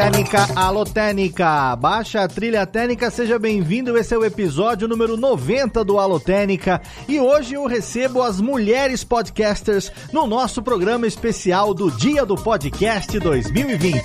Técnica, alô Técnica, baixa a trilha técnica, seja bem-vindo, esse é o episódio número 90 do Alô Técnica e hoje eu recebo as mulheres podcasters no nosso programa especial do Dia do Podcast 2020.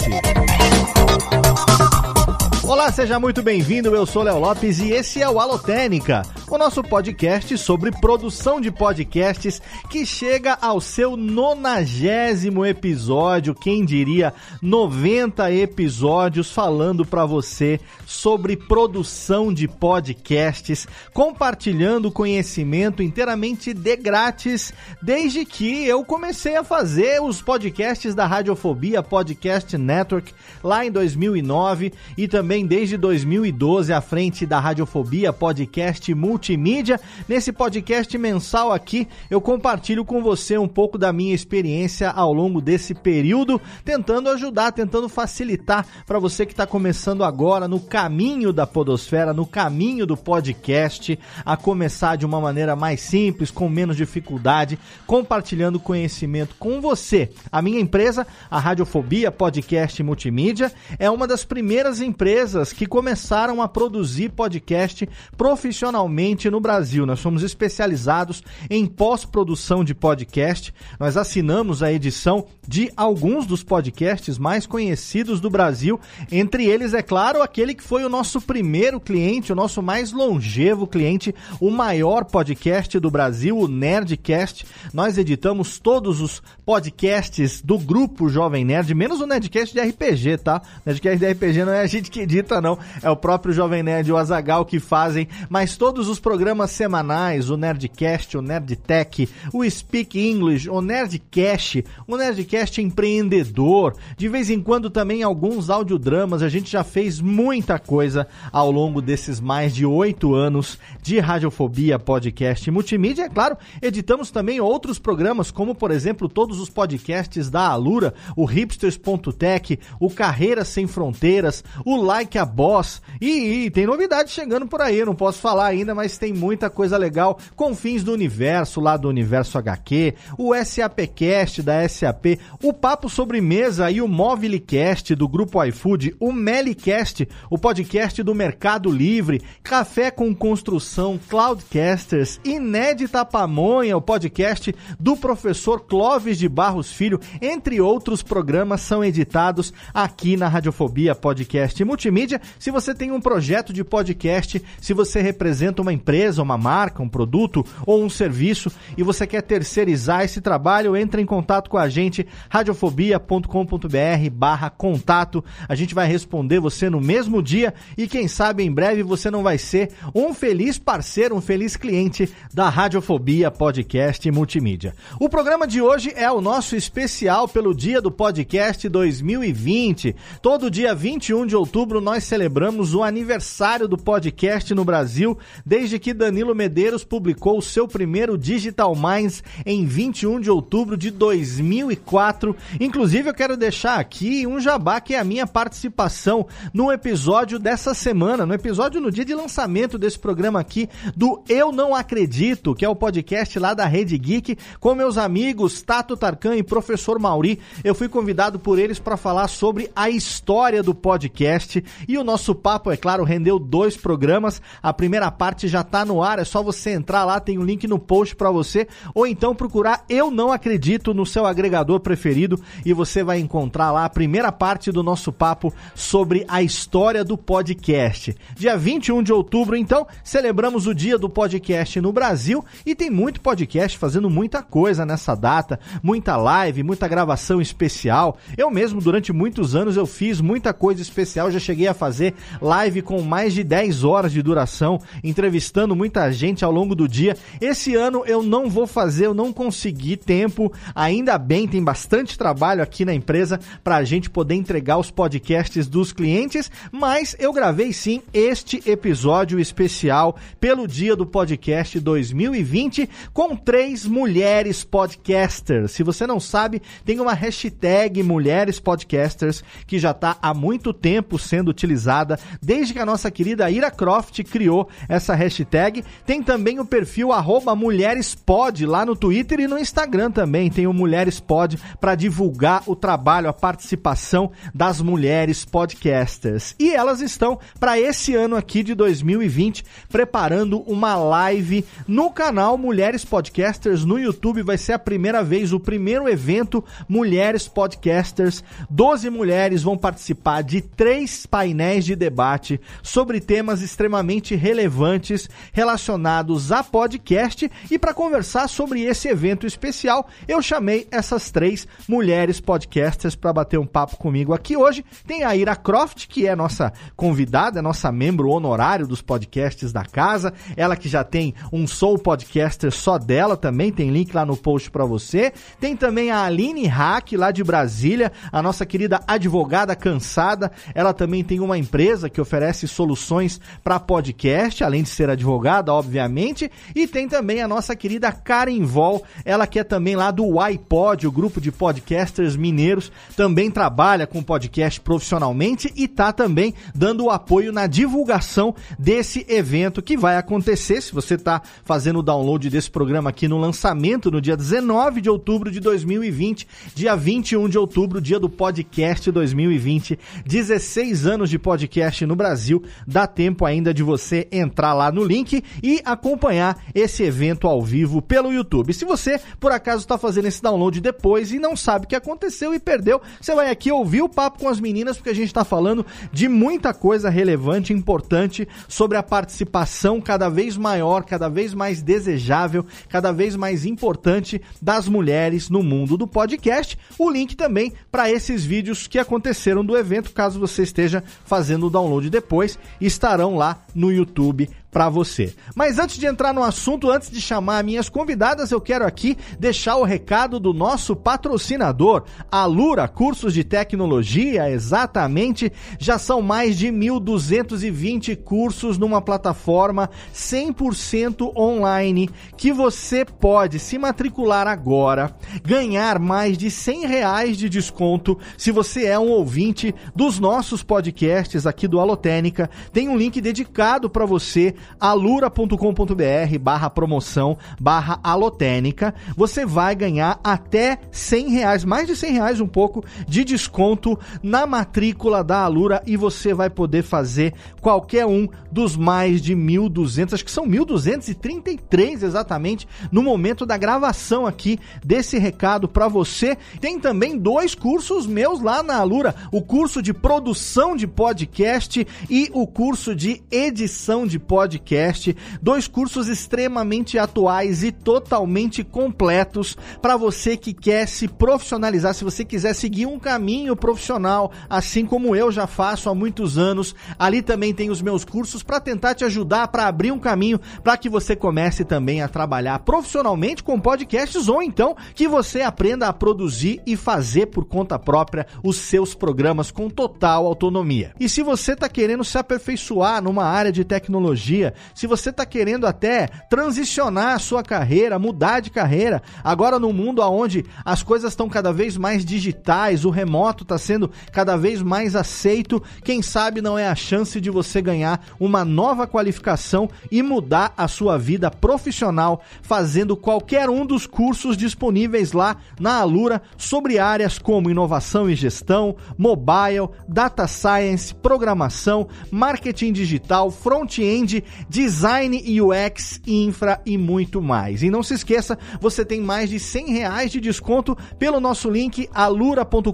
Olá, seja muito bem-vindo. Eu sou Léo Lopes e esse é o Alotênica, o nosso podcast sobre produção de podcasts que chega ao seu nonagésimo episódio, quem diria 90 episódios falando para você sobre produção de podcasts, compartilhando conhecimento inteiramente de grátis, desde que eu comecei a fazer os podcasts da Radiofobia Podcast Network lá em 2009 e também desde 2012 à frente da Radiofobia Podcast Multimídia. Nesse podcast mensal aqui, eu compartilho com você um pouco da minha experiência ao longo desse período, tentando ajudar, tentando facilitar para você que está começando agora no caminho da Podosfera, no caminho do podcast, a começar de uma maneira mais simples, com menos dificuldade, compartilhando conhecimento com você. A minha empresa, a Radiofobia Podcast Multimídia, é uma das primeiras empresas empresas que começaram a produzir podcast profissionalmente no Brasil. Nós somos especializados em pós-produção de podcast. Nós assinamos a edição de alguns dos podcasts mais conhecidos do Brasil. Entre eles, é claro, aquele que foi o nosso primeiro cliente, o nosso mais longevo cliente, o maior podcast do Brasil, o Nerdcast. Nós editamos todos os podcasts do grupo Jovem Nerd, menos o Nerdcast de RPG, tá? Nerdcast de RPG não é a gente que edita, não. É o próprio Jovem Nerd e o Azagal que fazem. Mas todos os programas semanais, o Nerdcast, o Nerdtech, o Speak English, o Nerdcast, o Nerdcast empreendedor, de vez em quando também alguns audiodramas. A gente já fez muita coisa ao longo desses mais de oito anos de Radiofobia Podcast Multimídia. É claro, editamos também outros programas, como por exemplo todos os podcasts da Alura, o Hipsters.tech, o Carreiras Sem Fronteiras, o like a boss. E, e, tem novidade chegando por aí, não posso falar ainda, mas tem muita coisa legal. Confins do Universo, lá do Universo HQ, o SAPcast da SAP, o Papo Sobremesa e o Mobilecast do Grupo iFood, o Melicast, o podcast do Mercado Livre, Café com Construção, Cloudcasters, Inédita Pamonha, o podcast do professor Clóvis de Barros Filho, entre outros programas são editados aqui na Radiofobia Podcast Multi multimídia. Se você tem um projeto de podcast, se você representa uma empresa, uma marca, um produto ou um serviço e você quer terceirizar esse trabalho, entre em contato com a gente, radiofobia.com.br barra contato. A gente vai responder você no mesmo dia e quem sabe em breve você não vai ser um feliz parceiro, um feliz cliente da Radiofobia Podcast Multimídia. O programa de hoje é o nosso especial pelo Dia do Podcast 2020. Todo dia 21 de outubro outubro nós celebramos o aniversário do podcast no Brasil, desde que Danilo Medeiros publicou o seu primeiro Digital Minds em 21 de outubro de 2004. Inclusive, eu quero deixar aqui um jabá que é a minha participação no episódio dessa semana, no episódio no dia de lançamento desse programa aqui do Eu Não Acredito, que é o podcast lá da Rede Geek, com meus amigos Tato Tarkan e Professor Mauri. Eu fui convidado por eles para falar sobre a história do podcast e o nosso papo, é claro, rendeu dois programas. A primeira parte já tá no ar, é só você entrar lá, tem um link no post para você, ou então procurar Eu Não Acredito no seu agregador preferido e você vai encontrar lá a primeira parte do nosso papo sobre a história do podcast. Dia 21 de outubro, então, celebramos o dia do podcast no Brasil e tem muito podcast fazendo muita coisa nessa data, muita live, muita gravação especial. Eu mesmo, durante muitos anos, eu fiz muita coisa especial, já cheguei a fazer live com mais de 10 horas de duração, entrevistando muita gente ao longo do dia. Esse ano eu não vou fazer, eu não consegui tempo. Ainda bem, tem bastante trabalho aqui na empresa para a gente poder entregar os podcasts dos clientes, mas eu gravei sim este episódio especial pelo dia do podcast 2020 com três mulheres podcasters. Se você não sabe, tem uma hashtag Mulheres Podcasters que já está há muito tempo sendo utilizada desde que a nossa querida Ira Croft criou essa hashtag. Tem também o perfil MulheresPod lá no Twitter e no Instagram também. Tem o MulheresPod para divulgar o trabalho, a participação das mulheres podcasters. E elas estão para esse ano aqui de 2020 preparando uma live no canal Mulheres Podcasters no YouTube. Vai ser a primeira vez, o primeiro evento Mulheres Podcasters. Doze mulheres vão participar de três painéis de debate sobre temas extremamente relevantes relacionados a podcast. E para conversar sobre esse evento especial, eu chamei essas três mulheres podcasters para bater um papo comigo aqui hoje. Tem a Ira Croft, que é nossa convidada, é nossa membro honorário dos podcasts da casa. Ela que já tem um Soul Podcaster só dela também, tem link lá no post para você. Tem também a Aline Hack, lá de Brasília, a nossa querida advogada cansada. Ela também tem uma empresa que oferece soluções para podcast, além de ser advogada, obviamente. E tem também a nossa querida Karen Vol, ela que é também lá do iPod, o grupo de podcasters mineiros, também trabalha com podcast profissionalmente e tá também dando o apoio na divulgação desse evento que vai acontecer. Se você está fazendo o download desse programa aqui no lançamento no dia 19 de outubro de 2020, dia 21 de outubro, dia do podcast 2020, 16 anos de podcast no Brasil. Dá tempo ainda de você entrar lá no link e acompanhar esse evento ao vivo pelo YouTube. Se você por acaso está fazendo esse download depois e não sabe o que aconteceu e perdeu, você vai aqui ouvir o papo com as meninas porque a gente está falando de muita coisa relevante, importante sobre a participação cada vez maior, cada vez mais desejável, cada vez mais importante das mulheres no mundo do podcast. O link também para esses vídeos que aconteceram do evento, caso você esteja fazendo o download depois, estarão lá no YouTube para você. Mas antes de entrar no assunto, antes de chamar minhas convidadas, eu quero aqui deixar o recado do nosso patrocinador, a Lura Cursos de Tecnologia, exatamente. Já são mais de 1.220 cursos numa plataforma 100% online que você pode se matricular agora, ganhar mais de 100 reais de desconto se você é um ouvinte dos nossos podcasts aqui do Alotênica. Tem um link dedicado para você alura.com.br barra promoção barra alotênica, você vai ganhar até 100 reais, mais de 100 reais um pouco de desconto na matrícula da Alura e você vai poder fazer qualquer um dos mais de 1.200, acho que são 1.233 exatamente, no momento da gravação aqui desse recado para você. Tem também dois cursos meus lá na Alura, o curso de produção de podcast e o curso de edição de podcast podcast, dois cursos extremamente atuais e totalmente completos para você que quer se profissionalizar, se você quiser seguir um caminho profissional, assim como eu já faço há muitos anos. Ali também tem os meus cursos para tentar te ajudar para abrir um caminho para que você comece também a trabalhar profissionalmente com podcasts ou então que você aprenda a produzir e fazer por conta própria os seus programas com total autonomia. E se você está querendo se aperfeiçoar numa área de tecnologia, se você está querendo até transicionar a sua carreira, mudar de carreira, agora no mundo onde as coisas estão cada vez mais digitais, o remoto está sendo cada vez mais aceito, quem sabe não é a chance de você ganhar uma nova qualificação e mudar a sua vida profissional fazendo qualquer um dos cursos disponíveis lá na Alura sobre áreas como inovação e gestão, mobile, data science, programação, marketing digital, front-end design UX, infra e muito mais. E não se esqueça, você tem mais de 100 reais de desconto pelo nosso link alura.com.br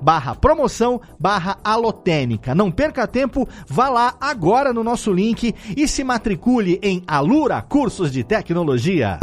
barra promoção barra alotênica. Não perca tempo, vá lá agora no nosso link e se matricule em Alura Cursos de Tecnologia.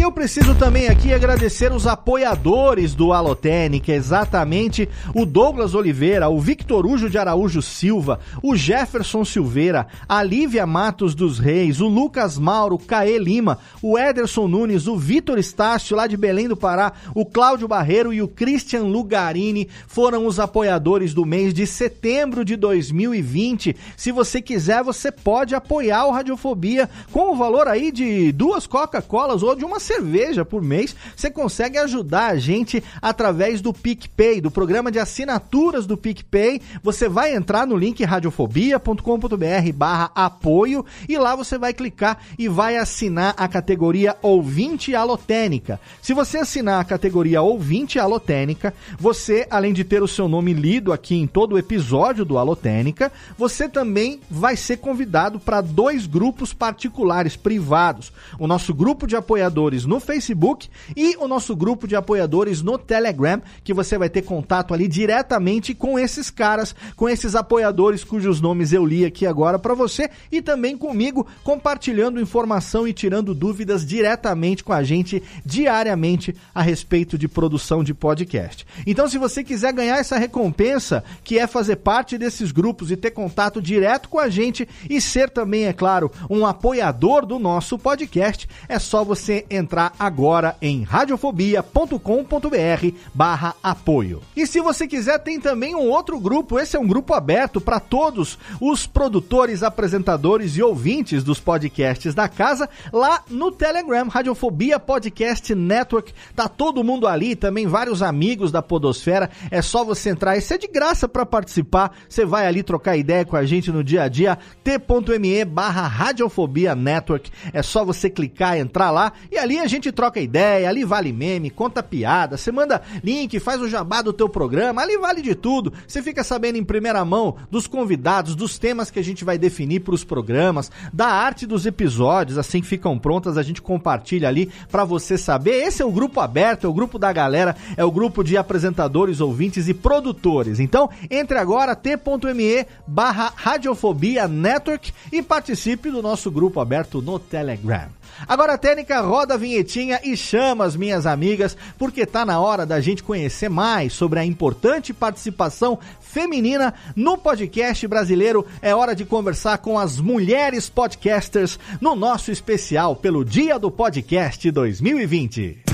E eu preciso também aqui agradecer os apoiadores do Alotênica, exatamente o Douglas Oliveira, o Victor Ujo de Araújo Silva, o Jefferson Silveira, a Lívia Matos dos Reis, o Lucas Mauro, Caê Lima, o Ederson Nunes, o Vitor Estácio lá de Belém do Pará, o Cláudio Barreiro e o Christian Lugarini foram os apoiadores do mês de setembro de 2020. Se você quiser, você pode apoiar o Radiofobia com o valor aí de duas Coca-Colas ou de uma cerveja por mês. Você consegue ajudar a gente através do PicPay, do programa de assinaturas do PicPay. Você vai entrar no link radiofobia.com.br barra apoio e lá você vai clicar e vai assinar a categoria ouvinte alotênica. Se você assinar a categoria ouvinte alotênica, você, além de ter o seu nome lido aqui em todo o episódio do Alotênica, você também vai ser convidado para dois grupos particulares privados. O nosso grupo de apoiadores no Facebook e o nosso grupo de apoiadores no Telegram, que você vai ter contato ali diretamente com esses caras, com esses apoiadores cujos nomes eu li aqui agora para você e também comigo, compartilhando informação e tirando dúvidas diretamente com a gente diariamente a respeito de produção de podcast. Então, se você quiser ganhar essa recompensa, que é fazer parte desses grupos e ter contato direto com a gente e ser também, é claro, um apoiador do nosso podcast, é só você entrar agora em radiofobia.com.br barra apoio. E se você quiser, tem também um outro grupo, esse é um grupo aberto para todos os produtores, apresentadores e ouvintes dos podcasts da casa, lá no Telegram, Radiofobia Podcast Network, tá todo mundo ali, também vários amigos da Podosfera, é só você entrar, isso é de graça para participar, você vai ali trocar ideia com a gente no dia a dia, t.me barra Radiofobia Network, é só você clicar, entrar lá, e ali a gente troca ideia, ali vale meme, conta piada, você manda link, faz o jabá do teu programa, ali vale de tudo, você fica sabendo em primeira mão dos convidados, dos temas que a gente vai definir para os programas, da arte dos episódios, assim que ficam prontas, a gente compartilha ali para você saber, esse é o grupo aberto, é o grupo da galera, é o grupo de apresentadores, ouvintes e produtores. Então, entre agora, t.me barra Radiofobia Network e participe do nosso grupo aberto no Telegram. Agora, Técnica, roda a vinhetinha e chama as minhas amigas, porque tá na hora da gente conhecer mais sobre a importante participação feminina no podcast brasileiro. É hora de conversar com as mulheres podcasters no nosso especial pelo Dia do Podcast 2020.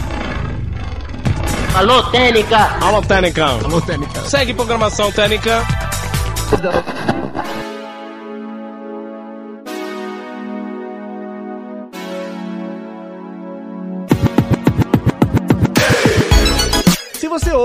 Alô, Técnica! Alô, Técnica! Alô, Técnica! Segue programação Técnica.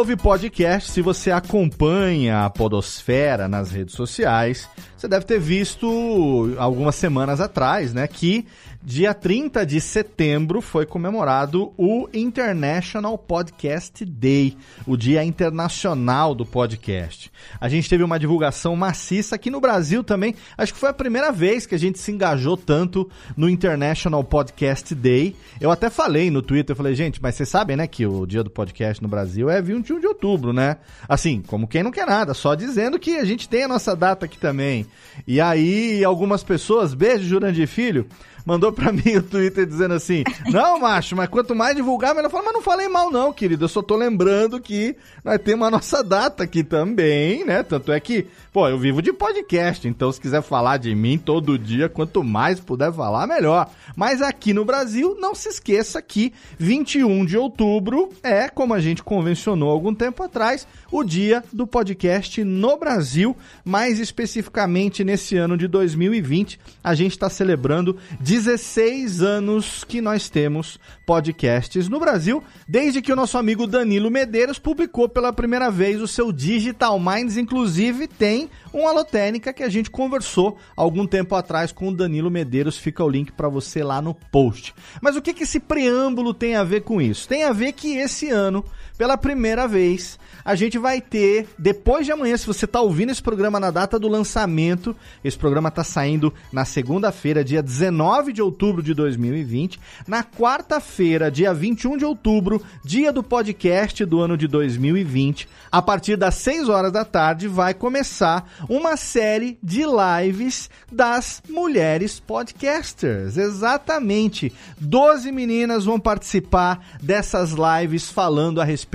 Ouve podcast, se você acompanha a Podosfera nas redes sociais, você deve ter visto algumas semanas atrás, né, que dia 30 de setembro foi comemorado o International Podcast Day, o Dia Internacional do Podcast. A gente teve uma divulgação maciça aqui no Brasil também. Acho que foi a primeira vez que a gente se engajou tanto no International Podcast Day. Eu até falei no Twitter, eu falei, gente, mas vocês sabem, né, que o dia do podcast no Brasil é 21 de outubro, né? Assim, como quem não quer nada, só dizendo que a gente tem a nossa data aqui também. E aí, algumas pessoas, beijo, Jurandir Filho, mandou pra mim o Twitter dizendo assim: Não, macho, mas quanto mais divulgar, melhor. falar, mas não falei mal, não, querido. Eu só tô lembrando que nós temos a nossa data aqui também, né? Tanto é que, pô, eu vivo de podcast, então se quiser falar de mim todo dia, quanto mais puder falar, melhor. Mas aqui no Brasil, não se esqueça que 21 de outubro é, como a gente convencionou algum tempo atrás, o dia do podcast no Brasil, mais especificamente nesse ano de 2020. A gente está celebrando 16 anos que nós temos podcasts no Brasil, desde que o nosso amigo Danilo Medeiros publicou pela primeira vez o seu Digital Minds, inclusive tem um Alotênica que a gente conversou algum tempo atrás com o Danilo Medeiros, fica o link para você lá no post. Mas o que, que esse preâmbulo tem a ver com isso? Tem a ver que esse ano, pela primeira vez, a gente vai ter, depois de amanhã, se você está ouvindo esse programa na data do lançamento, esse programa está saindo na segunda-feira, dia 19 de outubro de 2020. Na quarta-feira, dia 21 de outubro, dia do podcast do ano de 2020, a partir das 6 horas da tarde, vai começar uma série de lives das mulheres podcasters. Exatamente. Doze meninas vão participar dessas lives falando a respeito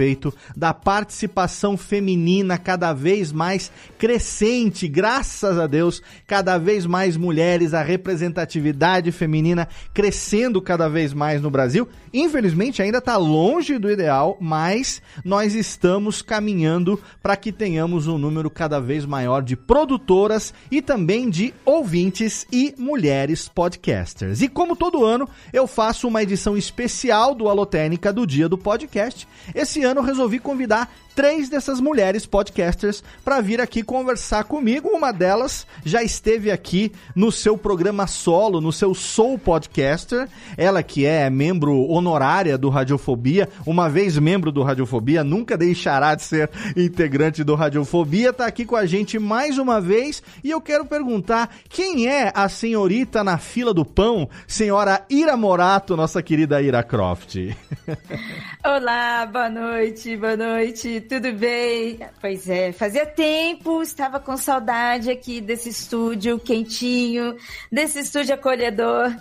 da participação feminina cada vez mais crescente, graças a Deus, cada vez mais mulheres, a representatividade feminina crescendo cada vez mais no Brasil. Infelizmente ainda está longe do ideal, mas nós estamos caminhando para que tenhamos um número cada vez maior de produtoras e também de ouvintes e mulheres podcasters. E como todo ano, eu faço uma edição especial do Alotênica do Dia do Podcast. Esse ano eu resolvi convidar três dessas mulheres podcasters para vir aqui conversar comigo. Uma delas já esteve aqui no seu programa solo, no seu Soul Podcaster. Ela que é membro honorária do Radiofobia, uma vez membro do Radiofobia, nunca deixará de ser integrante do Radiofobia, tá aqui com a gente mais uma vez e eu quero perguntar quem é a senhorita na fila do pão, senhora Ira Morato, nossa querida Ira Croft. Olá, boa noite, boa noite tudo bem? Pois é, fazia tempo, estava com saudade aqui desse estúdio quentinho, desse estúdio acolhedor.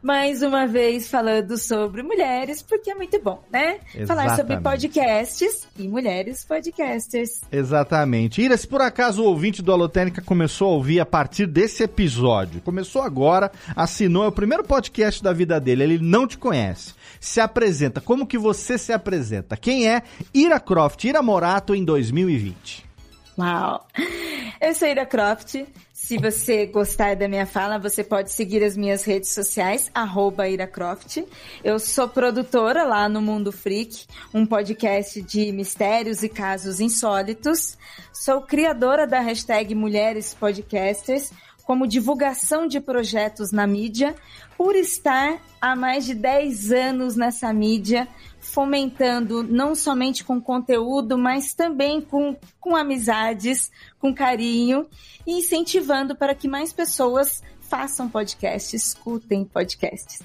Mais uma vez falando sobre mulheres, porque é muito bom, né? Exatamente. Falar sobre podcasts e mulheres podcasters. Exatamente. Ira, se por acaso o ouvinte do Alotênica começou a ouvir a partir desse episódio, começou agora, assinou, é o primeiro podcast da vida dele, ele não te conhece se apresenta. Como que você se apresenta? Quem é Ira Croft, Ira Morato em 2020? Uau! Eu sou Ira Croft. Se você gostar da minha fala, você pode seguir as minhas redes sociais, arroba IraCroft. Eu sou produtora lá no Mundo Freak, um podcast de mistérios e casos insólitos. Sou criadora da hashtag Mulheres Podcasters, como divulgação de projetos na mídia, por estar há mais de 10 anos nessa mídia, fomentando não somente com conteúdo, mas também com, com amizades, com carinho e incentivando para que mais pessoas façam podcasts, escutem podcasts.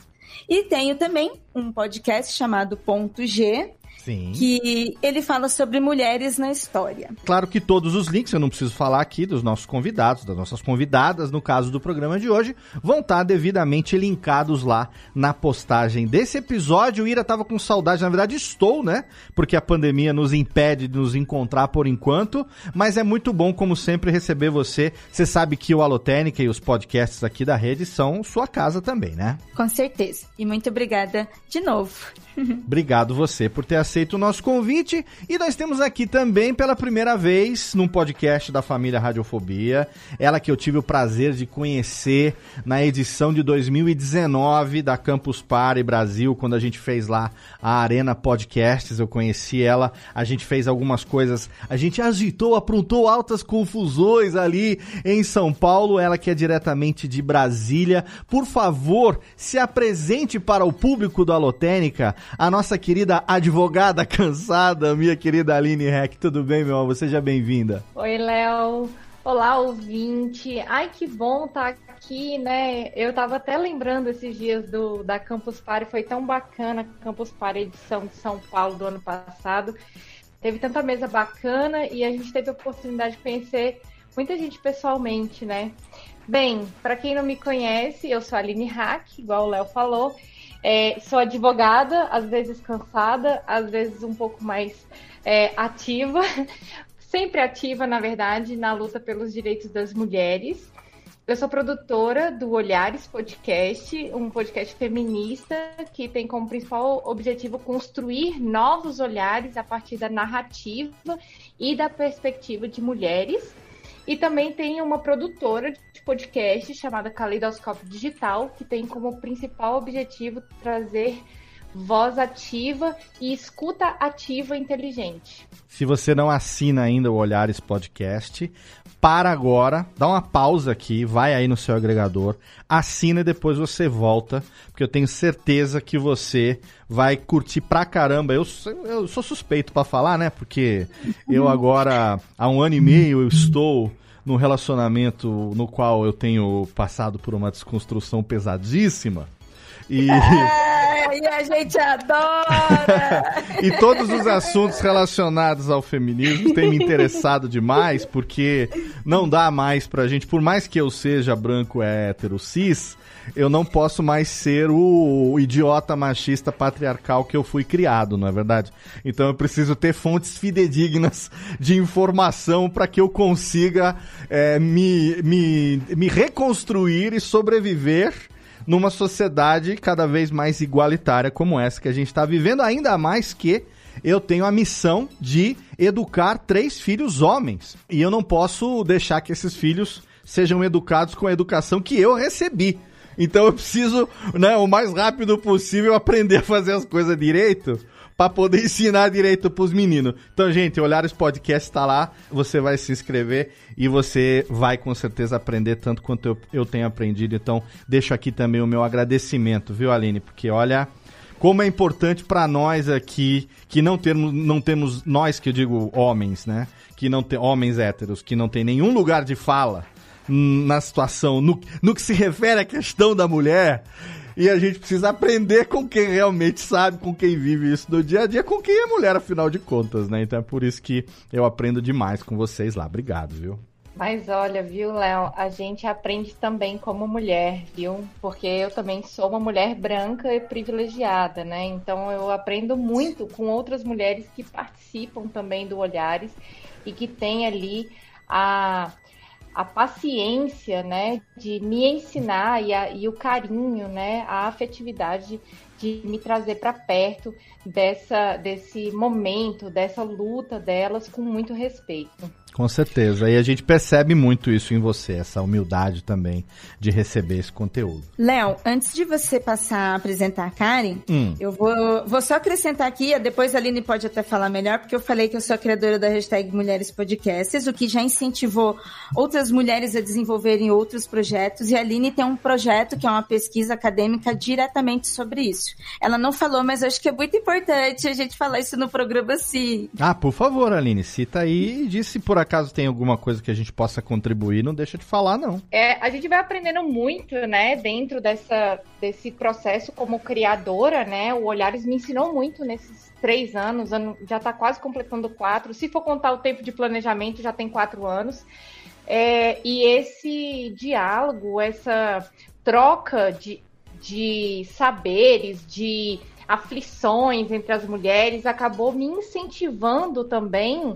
E tenho também um podcast chamado Ponto G, Sim. que ele fala sobre mulheres na história. Claro que todos os links, eu não preciso falar aqui dos nossos convidados, das nossas convidadas, no caso do programa de hoje, vão estar devidamente linkados lá na postagem desse episódio. O Ira tava com saudade, na verdade estou, né? Porque a pandemia nos impede de nos encontrar por enquanto, mas é muito bom, como sempre, receber você. Você sabe que o Alotênica e os podcasts aqui da rede são sua casa também, né? Com certeza. E muito obrigada de novo. Obrigado você por ter aceito o nosso convite. E nós temos aqui também, pela primeira vez, num podcast da família Radiofobia, ela que eu tive o prazer de conhecer na edição de 2019 da Campus Party Brasil, quando a gente fez lá a Arena Podcasts. Eu conheci ela, a gente fez algumas coisas, a gente agitou, aprontou altas confusões ali em São Paulo. Ela que é diretamente de Brasília. Por favor, se apresente para o público do Alotênica a nossa querida advogada cansada, minha querida Aline Heck. Tudo bem, meu amor? Seja bem-vinda. Oi, Léo. Olá, ouvinte. Ai, que bom estar tá aqui, né? Eu tava até lembrando esses dias do da Campus Party, foi tão bacana Campus Party edição de São Paulo do ano passado. Teve tanta mesa bacana e a gente teve a oportunidade de conhecer muita gente pessoalmente, né? Bem, para quem não me conhece, eu sou a Aline Hack, igual o Léo falou, é, sou advogada, às vezes cansada, às vezes um pouco mais é, ativa, sempre ativa, na verdade, na luta pelos direitos das mulheres. Eu sou produtora do Olhares Podcast, um podcast feminista que tem como principal objetivo construir novos olhares a partir da narrativa e da perspectiva de mulheres. E também tem uma produtora de podcast chamada Caleidoscópio Digital, que tem como principal objetivo trazer voz ativa e escuta ativa inteligente. Se você não assina ainda o Olhares Podcast, para agora, dá uma pausa aqui, vai aí no seu agregador, assina e depois você volta, porque eu tenho certeza que você vai curtir pra caramba. Eu, eu sou suspeito para falar, né? Porque eu agora, há um ano e meio, eu estou num relacionamento no qual eu tenho passado por uma desconstrução pesadíssima. E. e a gente adora! E todos os assuntos relacionados ao feminismo têm me interessado demais, porque não dá mais pra gente, por mais que eu seja branco, hétero, cis, eu não posso mais ser o, idiota machista patriarcal que eu fui criado, não é verdade? Então eu preciso ter fontes fidedignas de informação para que eu consiga é, me, me, me reconstruir e sobreviver numa sociedade cada vez mais igualitária como essa que a gente está vivendo, ainda mais que eu tenho a missão de educar três filhos homens. E eu não posso deixar que esses filhos sejam educados com a educação que eu recebi. Então eu preciso, né, o mais rápido possível aprender a fazer as coisas direito para poder ensinar direito pros meninos. Então, gente, Olhares Podcast tá lá, você vai se inscrever e você vai com certeza aprender tanto quanto eu, eu tenho aprendido. Então, deixo aqui também o meu agradecimento, viu, Aline? Porque olha, como é importante para nós aqui que não temos, não temos nós que eu digo homens, né? Que não tem homens héteros que não tem nenhum lugar de fala na situação, no, no que se refere à questão da mulher. E a gente precisa aprender com quem realmente sabe, com quem vive isso no dia a dia, com quem é mulher, afinal de contas, né? Então é por isso que eu aprendo demais com vocês lá. Obrigado, viu? Mas olha, viu, Léo, a gente aprende também como mulher, viu? Porque eu também sou uma mulher branca e privilegiada, né? Então eu aprendo muito com outras mulheres que participam também do Olhares e que têm ali a a paciência, né, de me ensinar e, a, e o carinho, né, a afetividade de me trazer para perto dessa, desse momento, dessa luta delas com muito respeito. Com certeza. E a gente percebe muito isso em você, essa humildade também de receber esse conteúdo. Léo, antes de você passar a apresentar a Karen, hum. eu vou, vou só acrescentar aqui, depois a Aline pode até falar melhor, porque eu falei que eu sou a criadora da hashtag Mulheres Podcasts, o que já incentivou outras mulheres a desenvolverem outros projetos. E a Aline tem um projeto que é uma pesquisa acadêmica diretamente sobre isso. Ela não falou, mas acho que é muito importante a gente falar isso no programa sim. Ah, por favor, Aline, cita aí e disse por acaso tem alguma coisa que a gente possa contribuir, não deixa de falar, não. É, a gente vai aprendendo muito, né, dentro dessa, desse processo como criadora, né? O Olhares me ensinou muito nesses três anos, já está quase completando quatro. Se for contar o tempo de planejamento, já tem quatro anos. É, e esse diálogo, essa troca de, de saberes, de aflições entre as mulheres, acabou me incentivando também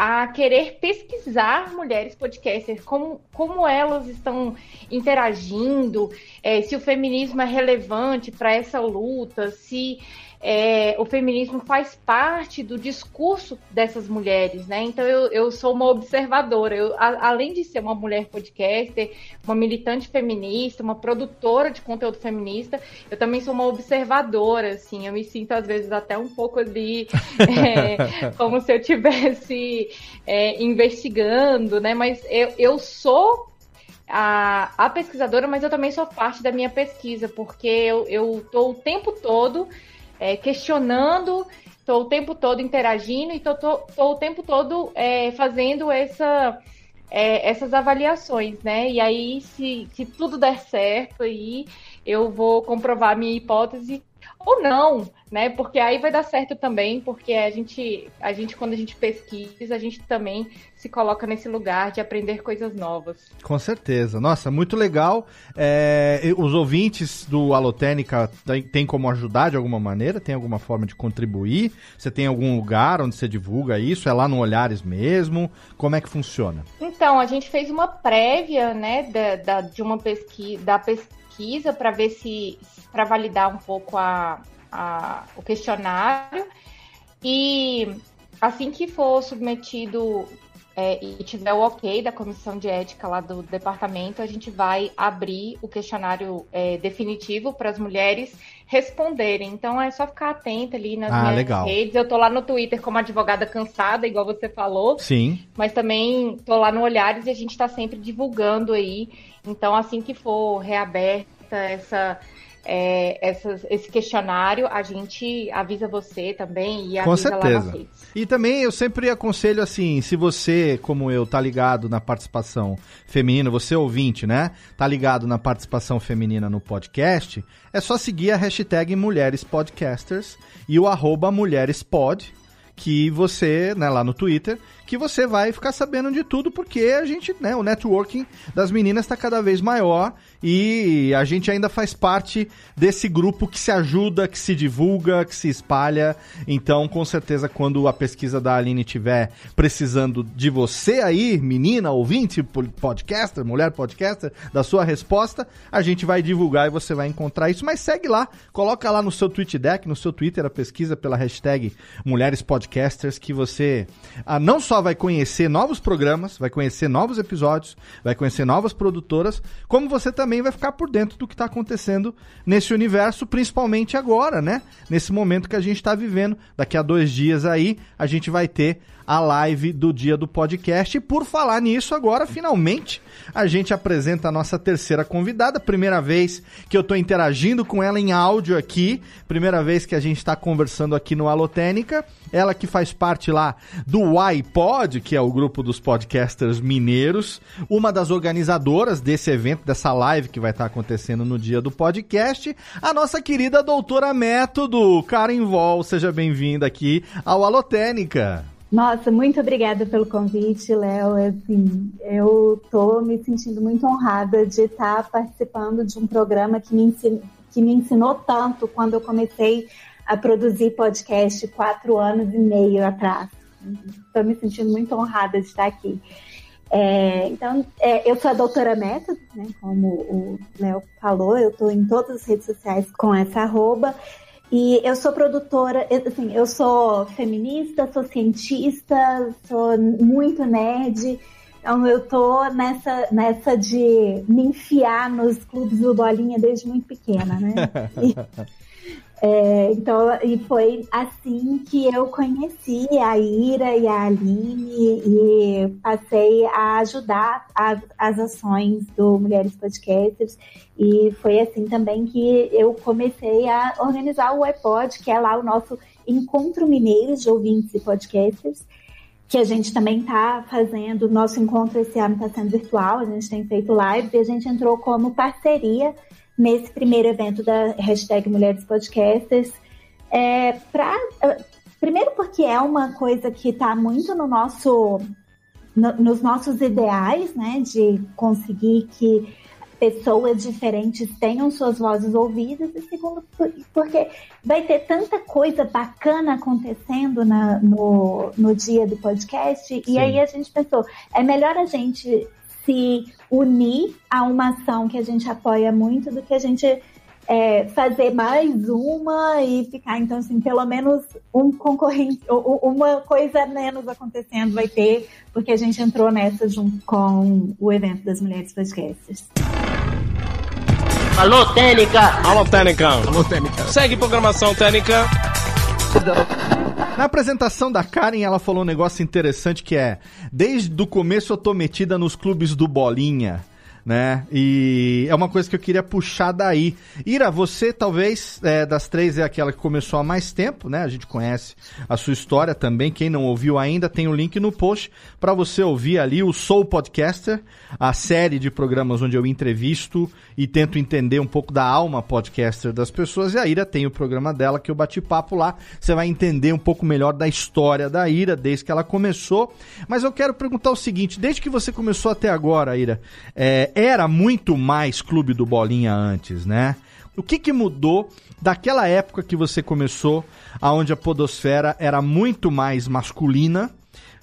a querer pesquisar mulheres podcasters, como, como elas estão interagindo, é, se o feminismo é relevante para essa luta, se é, o feminismo faz parte do discurso dessas mulheres, né? Então eu, eu sou uma observadora. Eu, a, além de ser uma mulher podcaster, uma militante feminista, uma produtora de conteúdo feminista, eu também sou uma observadora, assim. Eu me sinto às vezes até um pouco ali é, como se eu tivesse é, investigando, né? Mas eu, eu sou a, a, pesquisadora, mas eu também sou parte da minha pesquisa, porque eu, tô o tempo todo é, questionando, estou o tempo todo interagindo e estou o tempo todo é, fazendo essa, é, essas avaliações, né? E aí, se, se tudo der certo, aí eu vou comprovar minha hipótese ou não, né? Porque aí vai dar certo também, porque a gente, a gente quando a gente pesquisa, a gente também se coloca nesse lugar de aprender coisas novas. Com certeza. Nossa, muito legal. É, os ouvintes do Alotênica tem, tem como ajudar de alguma maneira? Tem alguma forma de contribuir? Você tem algum lugar onde você divulga isso? É lá no Olhares mesmo? Como é que funciona? Então, a gente fez uma prévia, né, da, da de uma pesquisa, da pesquisa para ver se para validar um pouco a, a, o questionário. E assim que for submetido é, e tiver o ok da comissão de ética lá do departamento, a gente vai abrir o questionário é, definitivo para as mulheres responderem. Então é só ficar atenta ali nas ah, minhas legal. redes. Eu tô lá no Twitter como advogada cansada, igual você falou. Sim. Mas também tô lá no Olhares e a gente está sempre divulgando aí. Então assim que for reaberta essa é, essas, esse questionário, a gente avisa você também e Com avisa certeza. lá. E também eu sempre aconselho assim, se você, como eu, tá ligado na participação feminina, você ouvinte, né? Tá ligado na participação feminina no podcast, é só seguir a hashtag Mulheres Podcasters e o arroba MulheresPod, que você, né, lá no Twitter, que você vai ficar sabendo de tudo, porque a gente, né, o networking das meninas está cada vez maior e a gente ainda faz parte desse grupo que se ajuda, que se divulga, que se espalha. Então, com certeza, quando a pesquisa da Aline tiver precisando de você aí, menina, ouvinte, podcaster, mulher podcaster, da sua resposta, a gente vai divulgar e você vai encontrar isso. Mas segue lá, coloca lá no seu tweet deck, no seu Twitter, a pesquisa pela hashtag Mulheres Podcasters, que você ah, não só vai conhecer novos programas, vai conhecer novos episódios, vai conhecer novas produtoras, como você também vai ficar por dentro do que está acontecendo nesse universo, principalmente agora, né? Nesse momento que a gente está vivendo. Daqui a dois dias aí, a gente vai ter a live do dia do podcast. E por falar nisso, agora, finalmente, a gente apresenta a nossa terceira convidada. Primeira vez que eu estou interagindo com ela em áudio aqui. Primeira vez que a gente está conversando aqui no Alotênica. Ela que faz parte lá do iPod, que é o grupo dos podcasters mineiros. Uma das organizadoras desse evento, dessa live que vai estar acontecendo no dia do podcast. A nossa querida doutora Método, Karen Vol. Seja bem-vinda aqui ao Alotênica. Nossa, muito obrigada pelo convite, Léo. Assim, eu estou me sentindo muito honrada de estar participando de um programa que me, ensinou, que me ensinou tanto quando eu comecei a produzir podcast quatro anos e meio atrás. Estou me sentindo muito honrada de estar aqui. É, então, é, eu sou a doutora Método, né, como o Léo falou, eu estou em todas as redes sociais com essa arroba. E eu sou produtora, assim, eu sou feminista, sou cientista, sou muito nerd. Então eu tô nessa, nessa de me enfiar nos clubes do Bolinha desde muito pequena, né? E, é, então, e foi assim que eu conheci a Ira e a Aline e passei a ajudar a, as ações do Mulheres Podcasters. E foi assim também que eu comecei a organizar o iPod, que é lá o nosso encontro mineiro de ouvintes e podcasters, que a gente também está fazendo. Nosso encontro esse ano está sendo virtual, a gente tem feito lives e a gente entrou como parceria nesse primeiro evento da hashtag Mulheres Podcasters. É, pra, primeiro porque é uma coisa que está muito no nosso, no, nos nossos ideais, né, de conseguir que pessoas diferentes tenham suas vozes ouvidas, e segundo, porque vai ter tanta coisa bacana acontecendo na, no, no dia do podcast, Sim. e aí a gente pensou, é melhor a gente se unir a uma ação que a gente apoia muito do que a gente é, fazer mais uma e ficar, então, assim, pelo menos um concorrente, uma coisa menos acontecendo vai ter, porque a gente entrou nessa junto com o evento das Mulheres Podcasters. Alô, Técnica! Alô, Técnica! Alô, Técnica! Segue programação Técnica! Na apresentação da Karen, ela falou um negócio interessante que é: desde o começo eu tô metida nos clubes do Bolinha né? E é uma coisa que eu queria puxar daí. Ira, você talvez é, das três é aquela que começou há mais tempo, né? A gente conhece a sua história também. Quem não ouviu ainda, tem o um link no post para você ouvir ali o Soul Podcaster, a série de programas onde eu entrevisto e tento entender um pouco da alma podcaster das pessoas. E a Ira tem o programa dela que eu bati papo lá. Você vai entender um pouco melhor da história da Ira desde que ela começou. Mas eu quero perguntar o seguinte: desde que você começou até agora, Ira, é, era muito mais Clube do Bolinha antes, né? O que, que mudou daquela época que você começou, aonde a podosfera era muito mais masculina,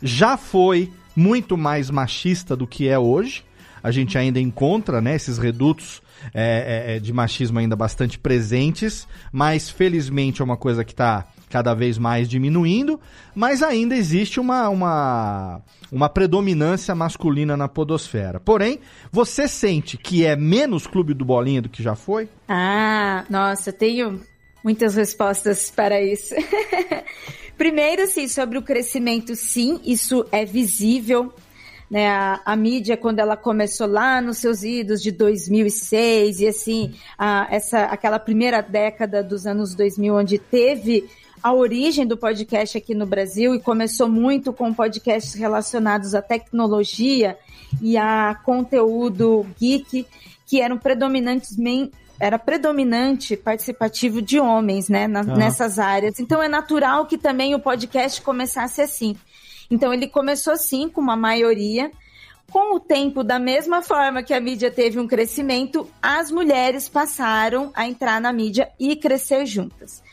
já foi muito mais machista do que é hoje. A gente ainda encontra né, esses redutos é, é, é de machismo ainda bastante presentes, mas felizmente é uma coisa que está cada vez mais diminuindo, mas ainda existe uma, uma, uma predominância masculina na podosfera. Porém, você sente que é menos clube do bolinha do que já foi? Ah, nossa, tenho muitas respostas para isso. Primeiro, sim, sobre o crescimento, sim, isso é visível. né, a, a, mídia quando ela começou lá nos seus idos de 2006 e assim, a, essa aquela primeira década dos anos 2000 onde teve a origem do podcast aqui no Brasil e começou muito com podcasts relacionados à tecnologia e a conteúdo geek que eram predominantes era predominante participativo de homens, né, na, uhum. nessas áreas. Então é natural que também o podcast começasse assim. Então ele começou assim com uma maioria. Com o tempo, da mesma forma que a mídia teve um crescimento, as mulheres passaram a entrar na mídia e crescer juntas.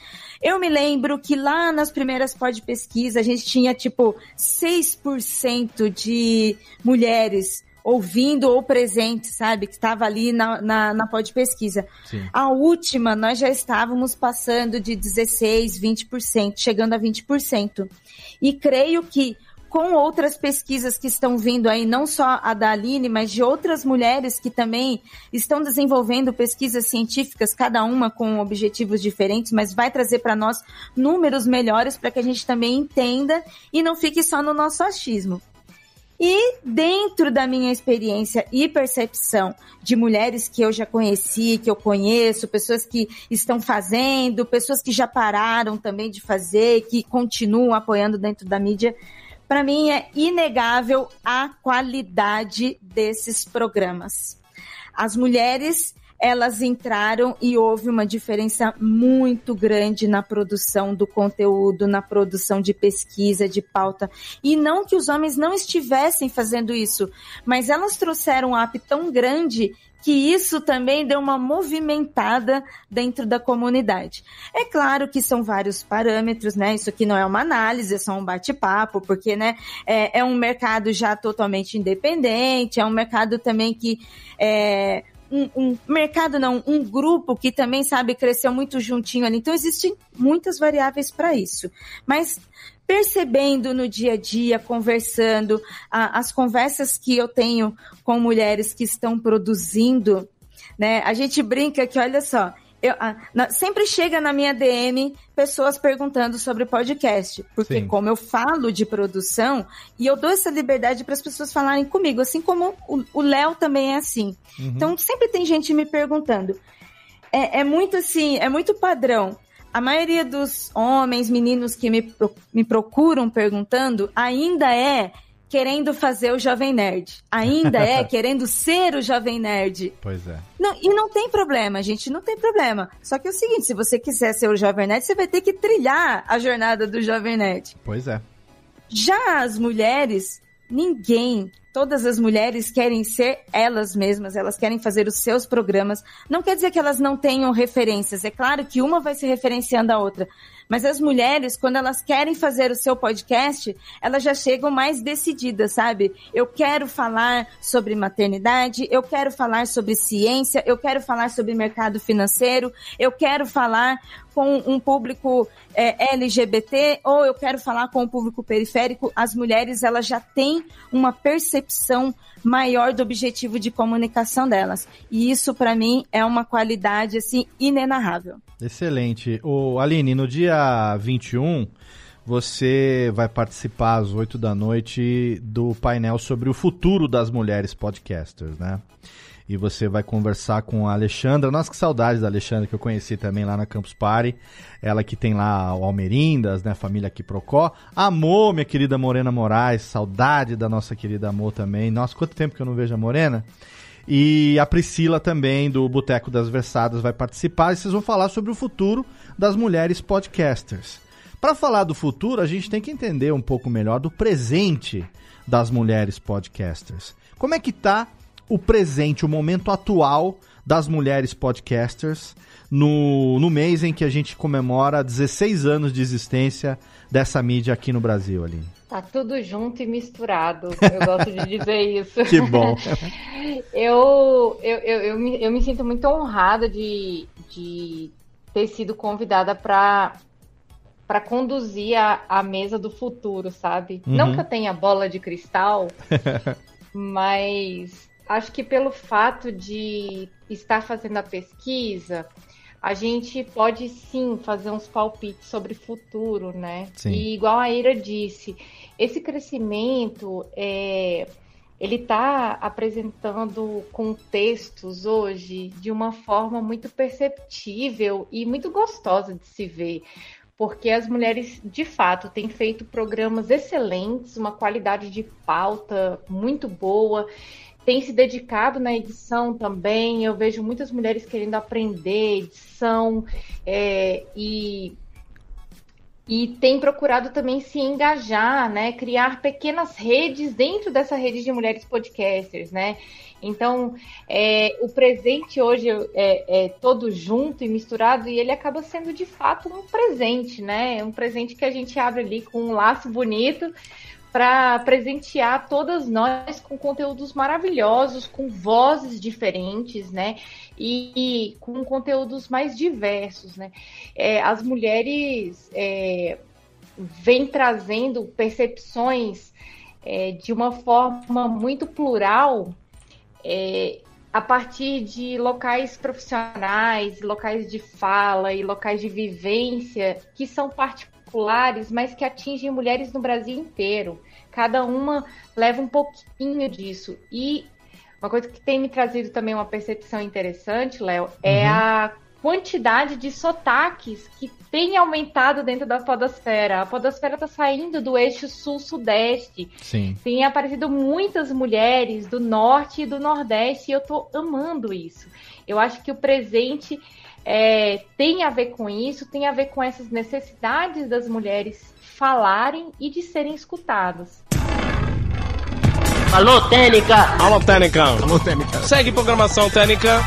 Eu me lembro que lá nas primeiras pod pesquisa a gente tinha tipo 6% de mulheres ouvindo ou presente, sabe? Que estava ali na, na, na pod pesquisa. Sim. A última, nós já estávamos passando de 16%, 20%, chegando a 20%. E creio que com outras pesquisas que estão vindo aí, não só a da Aline, mas de outras mulheres que também estão desenvolvendo pesquisas científicas, cada uma com objetivos diferentes, mas vai trazer para nós números melhores para que a gente também entenda e não fique só no nosso achismo. E dentro da minha experiência e percepção de mulheres que eu já conheci, que eu conheço, pessoas que estão fazendo, pessoas que já pararam também de fazer, que continuam apoiando dentro da mídia, para mim é inegável a qualidade desses programas. As mulheres elas entraram e houve uma diferença muito grande na produção do conteúdo, na produção de pesquisa, de pauta. E não que os homens não estivessem fazendo isso, mas elas trouxeram um app tão grande que isso também deu uma movimentada dentro da comunidade. É claro que são vários parâmetros, né? Isso aqui não é uma análise, é só um bate-papo, porque, né, é, é, um mercado já totalmente independente, é um mercado também que é, um, um, mercado, não, um grupo que também, sabe, cresceu muito juntinho ali. Então, existem muitas variáveis para isso. Mas percebendo no dia a dia, conversando, a, as conversas que eu tenho com mulheres que estão produzindo, né? A gente brinca que, olha só, eu, na, sempre chega na minha DM pessoas perguntando sobre podcast, porque Sim. como eu falo de produção e eu dou essa liberdade para as pessoas falarem comigo, assim como o Léo também é assim. Uhum. Então sempre tem gente me perguntando. É, é muito assim, é muito padrão a maioria dos homens, meninos que me, me procuram perguntando ainda é querendo fazer o Jovem Nerd. Ainda é querendo ser o Jovem Nerd. Pois é. Não, e não tem problema, gente, não tem problema. Só que é o seguinte, se você quiser ser o Jovem Nerd, você vai ter que trilhar a jornada do Jovem Nerd. Pois é. Já as mulheres, ninguém todas as mulheres querem ser elas mesmas, elas querem fazer os seus programas. Não quer dizer que elas não tenham referências, é claro que uma vai se referenciando à outra. Mas as mulheres, quando elas querem fazer o seu podcast, elas já chegam mais decididas, sabe? Eu quero falar sobre maternidade, eu quero falar sobre ciência, eu quero falar sobre mercado financeiro, eu quero falar com um público é, LGBT ou eu quero falar com um público periférico. As mulheres, elas já têm uma percepção maior do objetivo de comunicação delas. E isso, para mim, é uma qualidade, assim, inenarrável. Excelente. O Aline, no dia 21, você vai participar às 8 da noite do painel sobre o futuro das mulheres podcasters, né? E você vai conversar com a Alexandra. Nossa, que saudade da Alexandra, que eu conheci também lá na Campus Party. Ela que tem lá o Almerindas, né? Família Quiprocó. Amor, minha querida Morena Moraes. Saudade da nossa querida Amor também. Nossa, quanto tempo que eu não vejo a Morena. E a Priscila também, do Boteco das Versadas, vai participar. E vocês vão falar sobre o futuro das mulheres podcasters. Para falar do futuro, a gente tem que entender um pouco melhor do presente das mulheres podcasters. Como é que tá o presente, o momento atual das mulheres podcasters no, no mês em que a gente comemora 16 anos de existência dessa mídia aqui no Brasil, Aline? Tá tudo junto e misturado. Eu gosto de dizer isso. que bom. eu, eu, eu, eu, me, eu me sinto muito honrada de, de ter sido convidada para para conduzir a, a mesa do futuro, sabe? Uhum. Não que eu tenha bola de cristal, mas acho que pelo fato de estar fazendo a pesquisa, a gente pode sim fazer uns palpites sobre o futuro, né? Sim. E igual a Ira disse, esse crescimento é, ele está apresentando contextos hoje de uma forma muito perceptível e muito gostosa de se ver, porque as mulheres de fato têm feito programas excelentes, uma qualidade de pauta muito boa tem se dedicado na edição também. Eu vejo muitas mulheres querendo aprender edição é, e e tem procurado também se engajar, né, criar pequenas redes dentro dessa rede de mulheres podcasters, né. Então, é, o presente hoje é, é, todo junto e misturado e ele acaba sendo de fato um presente, né? Um presente que a gente abre ali com um laço bonito para presentear todas nós com conteúdos maravilhosos, com vozes diferentes, né? E, e com conteúdos mais diversos, né? É, as mulheres é, vêm trazendo percepções é, de uma forma muito plural é, a partir de locais profissionais, locais de fala e locais de vivência que são particulares particulares, mas que atingem mulheres no Brasil inteiro. Cada uma leva um pouquinho disso. E uma coisa que tem me trazido também uma percepção interessante, Léo, é uhum. a quantidade de sotaques que tem aumentado dentro da podosfera. A podosfera está saindo do eixo sul-sudeste. Sim. Tem aparecido muitas mulheres do norte e do nordeste e eu estou amando isso. Eu acho que o presente é, tem a ver com isso, tem a ver com essas necessidades das mulheres falarem e de serem escutadas. Alô, Técnica! Alô, Técnica! Alô, Técnica! Segue programação Técnica!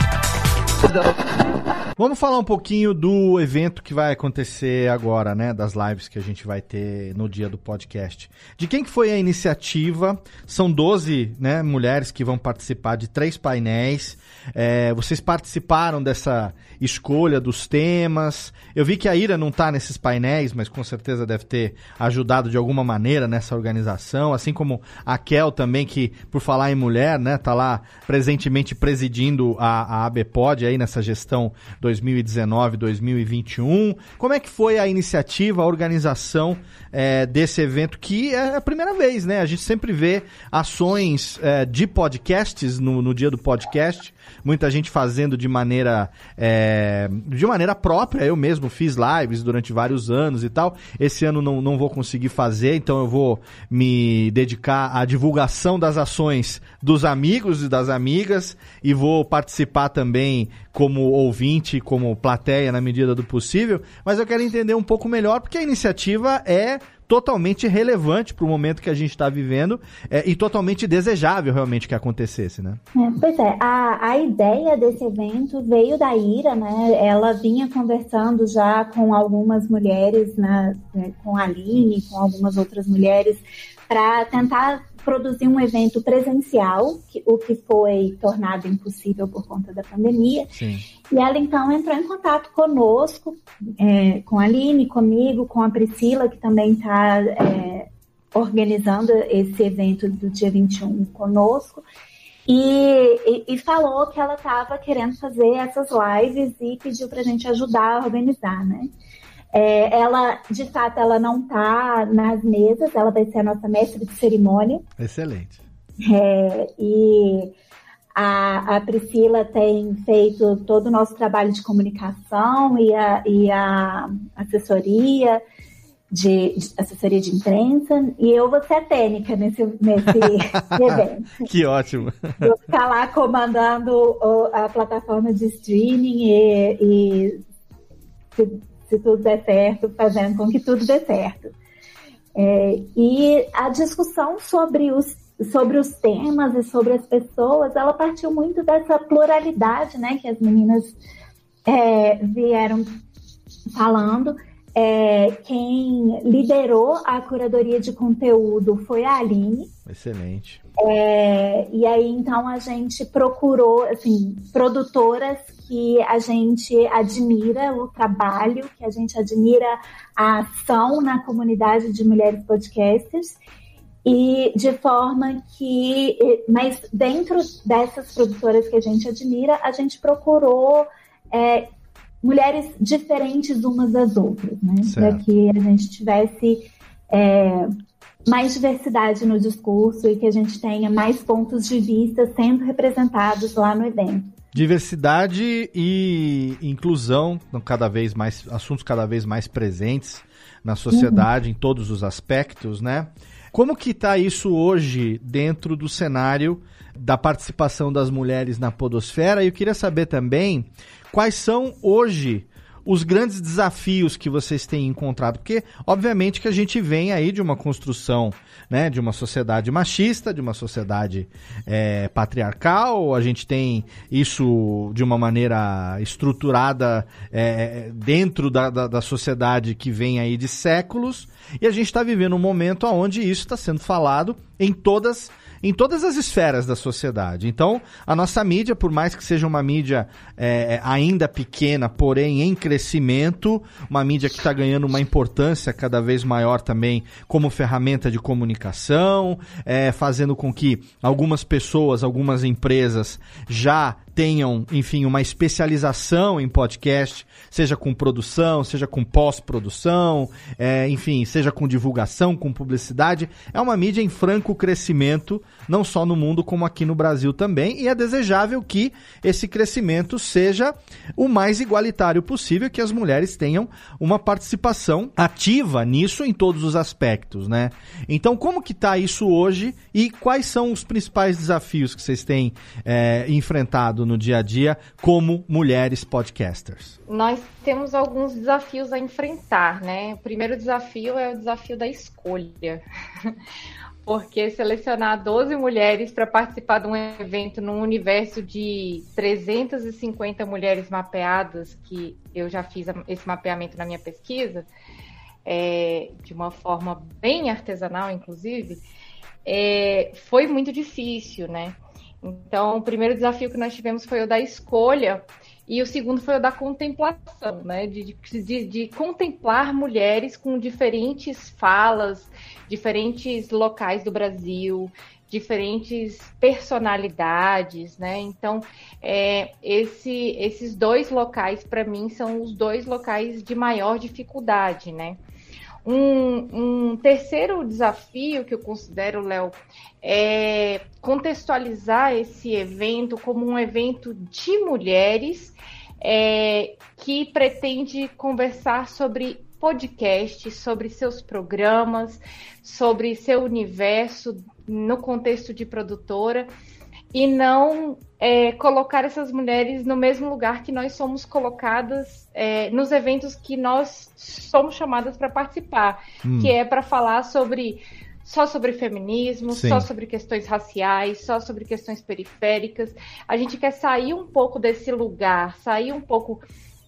Vamos falar um pouquinho do evento que vai acontecer agora, né? Das lives que a gente vai ter no dia do podcast. De quem que foi a iniciativa? São 12 né, mulheres que vão participar de três painéis. É, vocês participaram dessa escolha dos temas. Eu vi que a Ira não está nesses painéis, mas com certeza deve ter ajudado de alguma maneira nessa organização. Assim como a Kel também, que por falar em mulher, né? Tá lá presentemente presidindo a, a ABPOD aí nessa gestão 2019-2021. Como é que foi a iniciativa, a organização é, desse evento, que é a primeira vez, né? A gente sempre vê ações é, de podcasts no, no dia do podcast, muita gente fazendo de maneira é, de maneira própria. Eu mesmo fiz lives durante vários anos e tal. Esse ano não, não vou conseguir fazer, então eu vou me dedicar à divulgação das ações dos amigos e das amigas e vou participar também como ouvinte, como plateia na medida do possível. Mas eu quero entender um pouco melhor porque a iniciativa é totalmente relevante para o momento que a gente está vivendo é, e totalmente desejável realmente que acontecesse, né? É, pois é, a, a ideia desse evento veio da Ira, né? Ela vinha conversando já com algumas mulheres, né? com a Aline, com algumas outras mulheres, para tentar produzir um evento presencial, que, o que foi tornado impossível por conta da pandemia. Sim. E ela então entrou em contato conosco, é, com a Aline, comigo, com a Priscila, que também está é, organizando esse evento do dia 21 conosco. E, e, e falou que ela estava querendo fazer essas lives e pediu para a gente ajudar a organizar, né? É, ela, de fato, ela não está nas mesas, ela vai ser a nossa mestre de cerimônia. Excelente. É, e a, a, Priscila tem feito todo o nosso trabalho de comunicação e a, e a assessoria de, de, assessoria de imprensa e eu vou ser a técnica nesse, nesse evento. Que ótimo! Vou ficar lá comandando a plataforma de streaming e, e se tudo der certo, fazendo com que tudo dê certo. É, e a discussão sobre os, sobre os temas e sobre as pessoas, ela partiu muito dessa pluralidade, né, que as meninas é, vieram falando. É, quem liderou a curadoria de conteúdo foi a Aline. Excelente. É, e aí, então, a gente procurou, assim, produtoras que a gente admira o trabalho, que a gente admira a ação na comunidade de mulheres podcasters e de forma que, mas dentro dessas produtoras que a gente admira, a gente procurou é, mulheres diferentes umas das outras, né? Para que a gente tivesse é, mais diversidade no discurso e que a gente tenha mais pontos de vista sendo representados lá no evento. Diversidade e inclusão, cada vez mais assuntos cada vez mais presentes na sociedade uhum. em todos os aspectos, né? Como que está isso hoje dentro do cenário da participação das mulheres na podosfera? E eu queria saber também quais são hoje os grandes desafios que vocês têm encontrado? Porque, obviamente, que a gente vem aí de uma construção né, de uma sociedade machista, de uma sociedade é, patriarcal, a gente tem isso de uma maneira estruturada é, dentro da, da, da sociedade que vem aí de séculos, e a gente está vivendo um momento onde isso está sendo falado em todas as em todas as esferas da sociedade. Então, a nossa mídia, por mais que seja uma mídia é, ainda pequena, porém em crescimento, uma mídia que está ganhando uma importância cada vez maior também como ferramenta de comunicação, é, fazendo com que algumas pessoas, algumas empresas já tenham, enfim, uma especialização em podcast, seja com produção, seja com pós-produção, é, enfim, seja com divulgação, com publicidade. É uma mídia em franco crescimento, não só no mundo, como aqui no Brasil também, e é desejável que esse crescimento seja o mais igualitário possível, que as mulheres tenham uma participação ativa nisso em todos os aspectos, né? Então, como que está isso hoje e quais são os principais desafios que vocês têm é, enfrentado no dia a dia como mulheres podcasters? Nós temos alguns desafios a enfrentar, né? O primeiro desafio é o desafio da escolha. Porque selecionar 12 mulheres para participar de um evento num universo de 350 mulheres mapeadas, que eu já fiz esse mapeamento na minha pesquisa, é, de uma forma bem artesanal, inclusive, é, foi muito difícil, né? Então, o primeiro desafio que nós tivemos foi o da escolha e o segundo foi o da contemplação, né? De, de, de, contemplar mulheres com diferentes falas, diferentes locais do Brasil, diferentes personalidades, né? Então, é, esse, esses dois locais, para mim, são os dois locais de maior dificuldade, né? Um, um terceiro desafio que eu considero, Léo, é contextualizar esse evento como um evento de mulheres é, que pretende conversar sobre podcast, sobre seus programas, sobre seu universo no contexto de produtora e não é, colocar essas mulheres no mesmo lugar que nós somos colocadas é, nos eventos que nós somos chamadas para participar, hum. que é para falar sobre só sobre feminismo, Sim. só sobre questões raciais, só sobre questões periféricas. A gente quer sair um pouco desse lugar, sair um pouco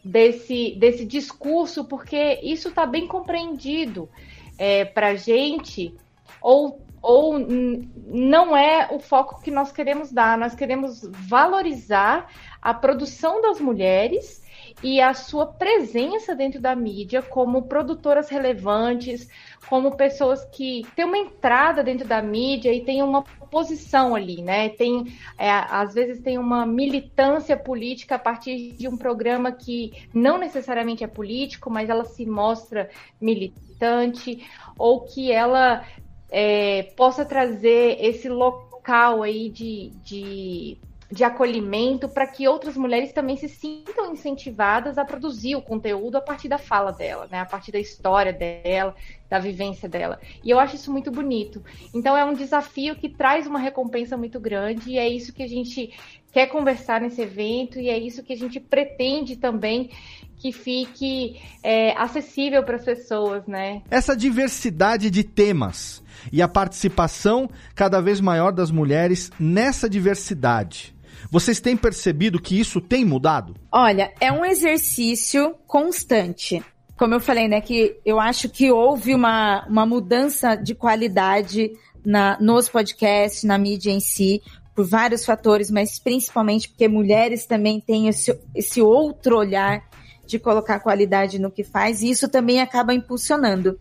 desse, desse discurso, porque isso está bem compreendido é, para a gente, ou ou não é o foco que nós queremos dar. Nós queremos valorizar a produção das mulheres e a sua presença dentro da mídia como produtoras relevantes, como pessoas que têm uma entrada dentro da mídia e têm uma posição ali, né? Tem, é, às vezes tem uma militância política a partir de um programa que não necessariamente é político, mas ela se mostra militante, ou que ela é, possa trazer esse local aí de, de, de acolhimento para que outras mulheres também se sintam incentivadas a produzir o conteúdo a partir da fala dela, né? a partir da história dela, da vivência dela. E eu acho isso muito bonito. Então é um desafio que traz uma recompensa muito grande e é isso que a gente quer conversar nesse evento e é isso que a gente pretende também que fique é, acessível para as pessoas, né? Essa diversidade de temas e a participação cada vez maior das mulheres nessa diversidade. Vocês têm percebido que isso tem mudado? Olha, é um exercício constante. Como eu falei, né, que eu acho que houve uma, uma mudança de qualidade na, nos podcasts, na mídia em si, por vários fatores, mas principalmente porque mulheres também têm esse, esse outro olhar de colocar qualidade no que faz, e isso também acaba impulsionando.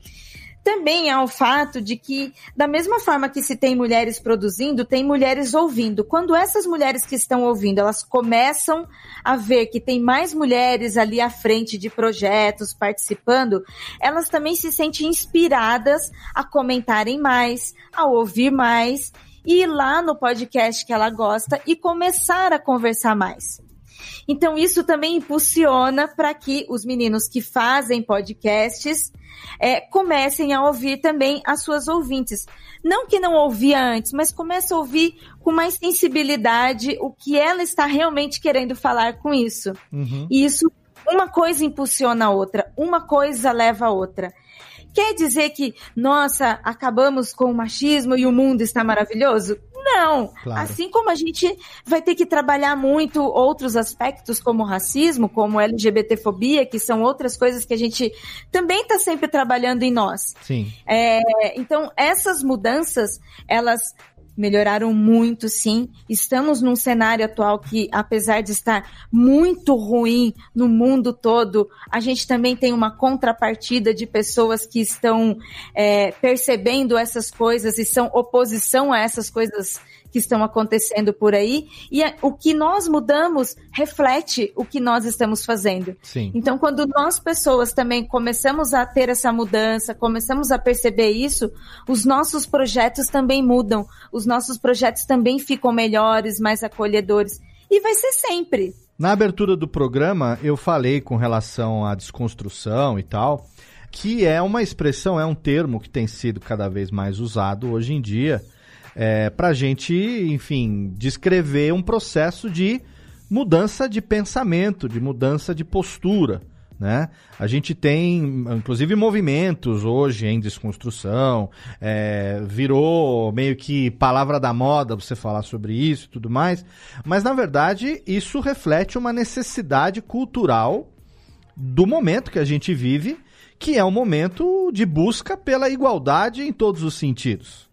também ao fato de que, da mesma forma que se tem mulheres produzindo, tem mulheres ouvindo. Quando essas mulheres que estão ouvindo, elas começam a ver que tem mais mulheres ali à frente de projetos participando, elas também se sentem inspiradas a comentarem mais, a ouvir mais e ir lá no podcast que ela gosta e começar a conversar mais. Então, isso também impulsiona para que os meninos que fazem podcasts é, comecem a ouvir também as suas ouvintes. Não que não ouvia antes, mas comece a ouvir com mais sensibilidade o que ela está realmente querendo falar com isso. Uhum. E isso, uma coisa impulsiona a outra, uma coisa leva a outra. Quer dizer que, nossa, acabamos com o machismo e o mundo está maravilhoso? Não. Claro. Assim como a gente vai ter que trabalhar muito outros aspectos, como racismo, como LGBTfobia, que são outras coisas que a gente também está sempre trabalhando em nós. Sim. É, então, essas mudanças, elas melhoraram muito, sim. Estamos num cenário atual que, apesar de estar muito ruim no mundo todo, a gente também tem uma contrapartida de pessoas que estão é, percebendo essas coisas e são oposição a essas coisas que estão acontecendo por aí e o que nós mudamos reflete o que nós estamos fazendo. Sim. Então, quando nós pessoas também começamos a ter essa mudança, começamos a perceber isso, os nossos projetos também mudam, os nossos projetos também ficam melhores, mais acolhedores e vai ser sempre. Na abertura do programa, eu falei com relação à desconstrução e tal, que é uma expressão, é um termo que tem sido cada vez mais usado hoje em dia é, para a gente, enfim, descrever um processo de mudança de pensamento, de mudança de postura. Né? A gente tem, inclusive, movimentos hoje em desconstrução, é, virou meio que palavra da moda você falar sobre isso e tudo mais, mas na verdade isso reflete uma necessidade cultural do momento que a gente vive, que é um momento de busca pela igualdade em todos os sentidos.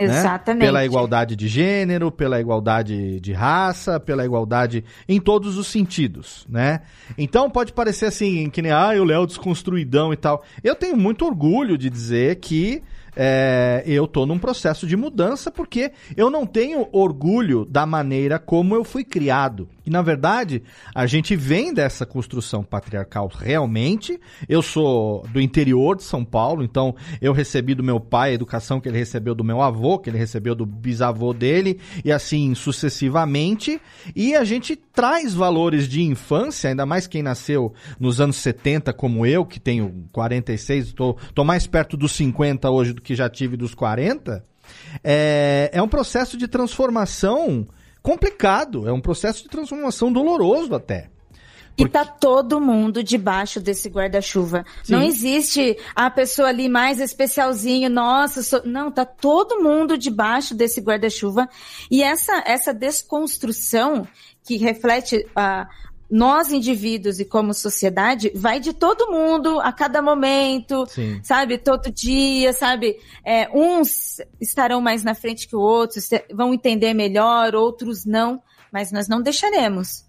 Né? Exatamente. Né? Pela igualdade de gênero, pela igualdade de raça, pela igualdade em todos os sentidos, né? Então pode parecer assim, que nem, ah, o Léo desconstruidão e tal. Eu tenho muito orgulho de dizer que é, eu estou num processo de mudança porque eu não tenho orgulho da maneira como eu fui criado. Na verdade, a gente vem dessa construção patriarcal realmente. Eu sou do interior de São Paulo, então eu recebi do meu pai a educação que ele recebeu do meu avô, que ele recebeu do bisavô dele, e assim sucessivamente. E a gente traz valores de infância, ainda mais quem nasceu nos anos 70, como eu, que tenho 46, estou mais perto dos 50 hoje do que já tive dos 40. É, é um processo de transformação complicado, é um processo de transformação doloroso até. Porque... E tá todo mundo debaixo desse guarda-chuva. Não existe a pessoa ali mais especialzinho, nossa, sou... não, tá todo mundo debaixo desse guarda-chuva. E essa essa desconstrução que reflete a nós indivíduos e como sociedade vai de todo mundo a cada momento, Sim. sabe? Todo dia, sabe? É, uns estarão mais na frente que outros, vão entender melhor, outros não, mas nós não deixaremos.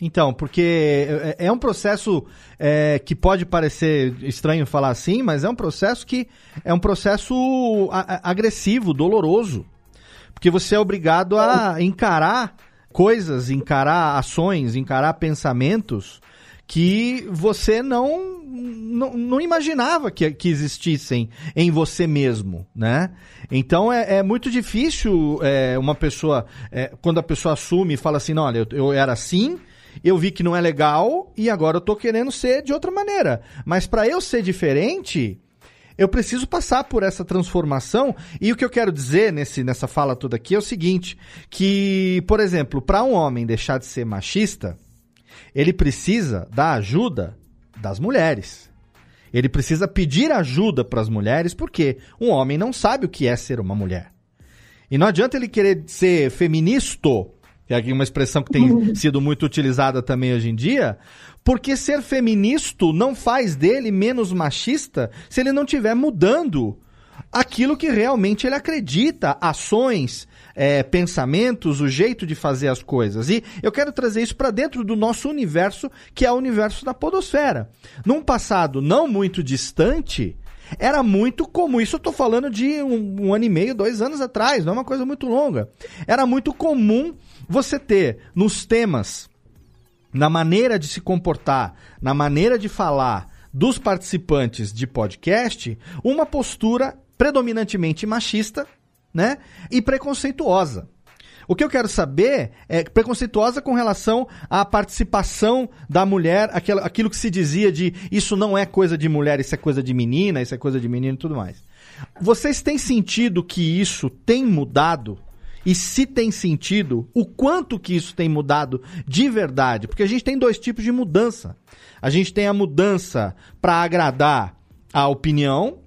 Então, porque é, é um processo é, que pode parecer estranho falar assim, mas é um processo que é um processo agressivo, doloroso. Porque você é obrigado a encarar coisas, encarar ações, encarar pensamentos que você não, não, não imaginava que, que existissem em você mesmo, né? Então é, é muito difícil é, uma pessoa, é, quando a pessoa assume e fala assim, não, olha, eu, eu era assim, eu vi que não é legal e agora eu tô querendo ser de outra maneira. Mas para eu ser diferente, eu preciso passar por essa transformação. E o que eu quero dizer nesse, nessa fala toda aqui é o seguinte: que, por exemplo, para um homem deixar de ser machista, ele precisa da ajuda das mulheres. Ele precisa pedir ajuda para as mulheres, porque um homem não sabe o que é ser uma mulher. E não adianta ele querer ser feminista, que é uma expressão que tem sido muito utilizada também hoje em dia, porque ser feminista não faz dele menos machista se ele não estiver mudando aquilo que realmente ele acredita, ações, é, pensamentos, o jeito de fazer as coisas. E eu quero trazer isso para dentro do nosso universo, que é o universo da podosfera. Num passado não muito distante, Era muito comum, isso eu tô falando de um, um ano e meio, dois anos atrás, não é uma coisa muito longa. Era muito comum você ter nos temas, na maneira de se comportar, na maneira de falar dos participantes de podcast, uma postura predominantemente machista, né? E preconceituosa. O que eu quero saber é preconceituosa com relação à participação da mulher, aquilo, aquilo que se dizia de isso não é coisa de mulher, isso é coisa de menina, isso é coisa de menino e tudo mais. Vocês têm sentido que isso tem mudado? E se tem sentido, o quanto que isso tem mudado de verdade? Porque a gente tem dois tipos de mudança. A gente tem a mudança para agradar a opinião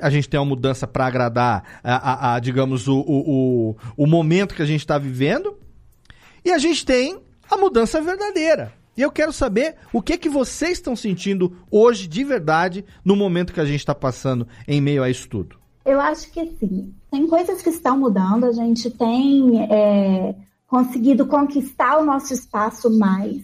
a gente tem uma mudança para agradar, a, a, a, digamos, o, o, o, o momento que a gente está vivendo. E a gente tem a mudança verdadeira. E eu quero saber o que que vocês estão sentindo hoje de verdade no momento que a gente está passando em meio a isso tudo. Eu acho que sim. Tem coisas que estão mudando. A gente tem é, conseguido conquistar o nosso espaço mais.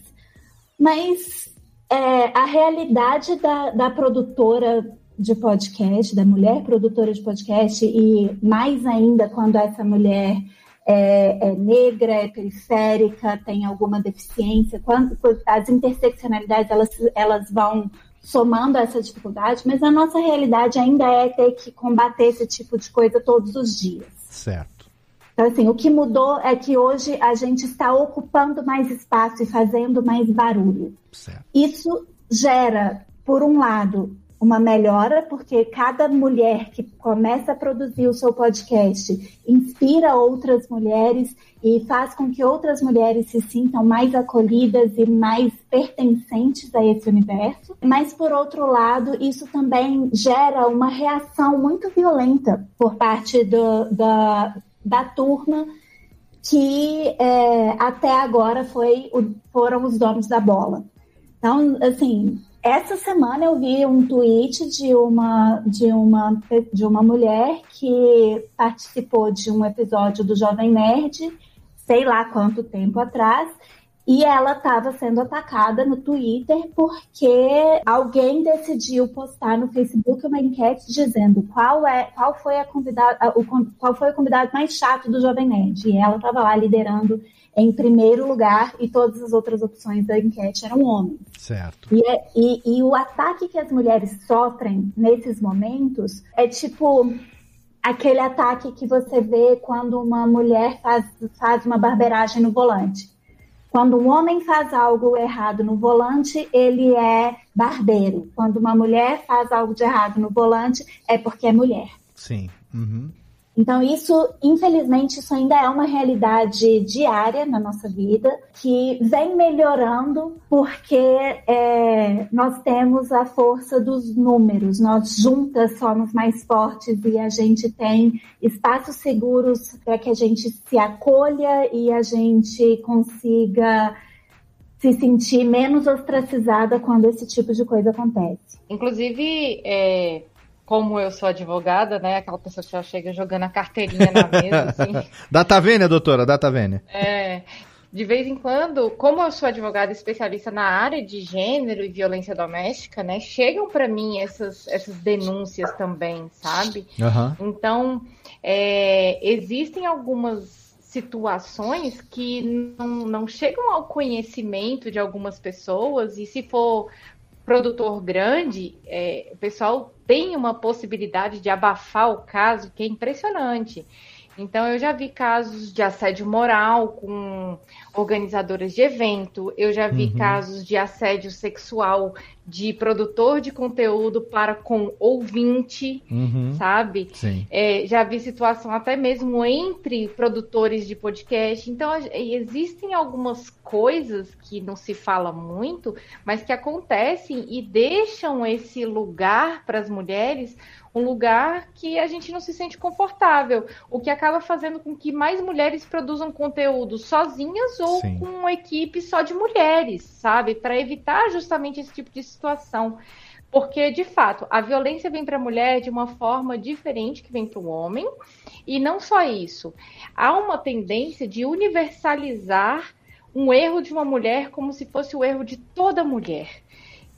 Mas é, a realidade da, da produtora de podcast, da mulher produtora de podcast, e mais ainda quando essa mulher é, é negra, é periférica, tem alguma deficiência, quando, as interseccionalidades elas, elas vão somando essa dificuldade, mas a nossa realidade ainda é ter que combater esse tipo de coisa todos os dias. Certo. Então, assim, o que mudou é que hoje a gente está ocupando mais espaço e fazendo mais barulho. Certo. Isso gera, por um lado, uma melhora, porque cada mulher que começa a produzir o seu podcast inspira outras mulheres e faz com que outras mulheres se sintam mais acolhidas e mais pertencentes a esse universo. Mas, por outro lado, isso também gera uma reação muito violenta por parte do, da, da turma que é, até agora foi, foram os donos da bola. Então, assim, essa semana eu vi um tweet de uma, de uma, de uma mulher que participou de um episódio do Jovem Nerd, sei lá quanto tempo atrás, e ela estava sendo atacada no Twitter porque alguém decidiu postar no Facebook uma enquete dizendo qual é qual foi a convidada o, qual foi o convidado mais chato do Jovem Nerd. E ela estava lá liderando em primeiro lugar e todas as outras opções da enquete eram homens. Certo. E, é, e, e o ataque que as mulheres sofrem nesses momentos é tipo aquele ataque que você vê quando uma mulher faz, faz uma barbeiragem no volante. Quando um homem faz algo errado no volante, ele é barbeiro. Quando uma mulher faz algo de errado no volante, é porque é mulher. Sim. Uhum. Então, isso, infelizmente, isso ainda é uma realidade diária na nossa vida, que vem melhorando porque é, nós temos a força dos números, nós juntas somos mais fortes e a gente tem espaços seguros para que a gente se acolha e a gente consiga se sentir menos ostracizada quando esse tipo de coisa acontece. Inclusive, é, como eu sou advogada, né? Aquela pessoa que já chega jogando a carteirinha na mesa, assim. data vênia, doutora, data vênia. É. De vez em quando, como eu sou advogada especialista na área de gênero e violência doméstica, né? Chegam para mim essas, essas denúncias também, sabe? Uhum. Então, é, existem algumas situações que não, não chegam ao conhecimento de algumas pessoas, e se for produtor grande, é, o pessoal tem uma possibilidade de abafar o caso que é impressionante. Então, eu já vi casos de assédio moral com organizadoras de evento, eu já vi uhum. casos de assédio sexual de produtor de conteúdo para com ouvinte, uhum. sabe? É, já vi situação até mesmo entre produtores de podcast. Então, existem algumas coisas que não se fala muito, mas que acontecem e deixam esse lugar para as mulheres um lugar que a gente não se sente confortável, o que acaba fazendo com que mais mulheres produzam conteúdo sozinhas ou Sim. com uma equipe só de mulheres, sabe? Para evitar justamente esse tipo de situação. Porque, de fato, a violência vem para a mulher de uma forma diferente que vem para o homem. E não só isso. Há uma tendência de universalizar um erro de uma mulher como se fosse o erro de toda mulher.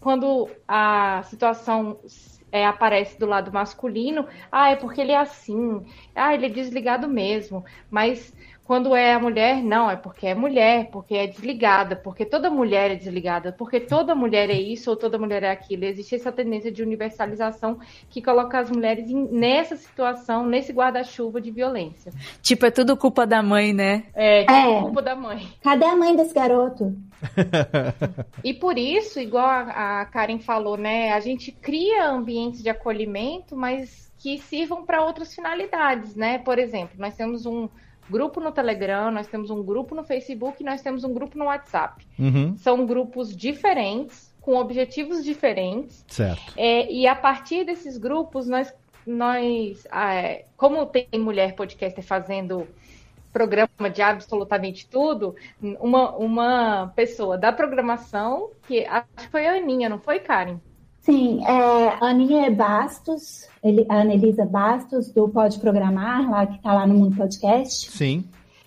Quando a situação é, aparece do lado masculino, ah, é porque ele é assim, ah, ele é desligado mesmo, mas quando é a mulher, não, é porque é mulher, porque é desligada, porque toda mulher é desligada, porque toda mulher é isso ou toda mulher é aquilo. Existe essa tendência de universalização que coloca as mulheres em, nessa situação, nesse guarda-chuva de violência. Tipo, é tudo culpa da mãe, né? É, tipo, é. culpa da mãe. Cadê a mãe desse garoto? e por isso, igual a Karen falou, né, a gente cria ambientes de acolhimento, mas que sirvam para outras finalidades, né? Por exemplo, nós temos um grupo no Telegram, nós temos um grupo no Facebook, nós temos um grupo no WhatsApp. Uhum. São grupos diferentes, com objetivos diferentes. Certo. É, e a partir desses grupos, nós, nós é, como tem mulher podcaster fazendo programa de absolutamente tudo, uma, uma pessoa da programação, que acho que foi a Aninha, não foi, Karen? Sim, é, a Aninha Bastos, ele, a Anelisa Bastos, do Pode Programar, lá que está lá no Mundo Podcast. Sim.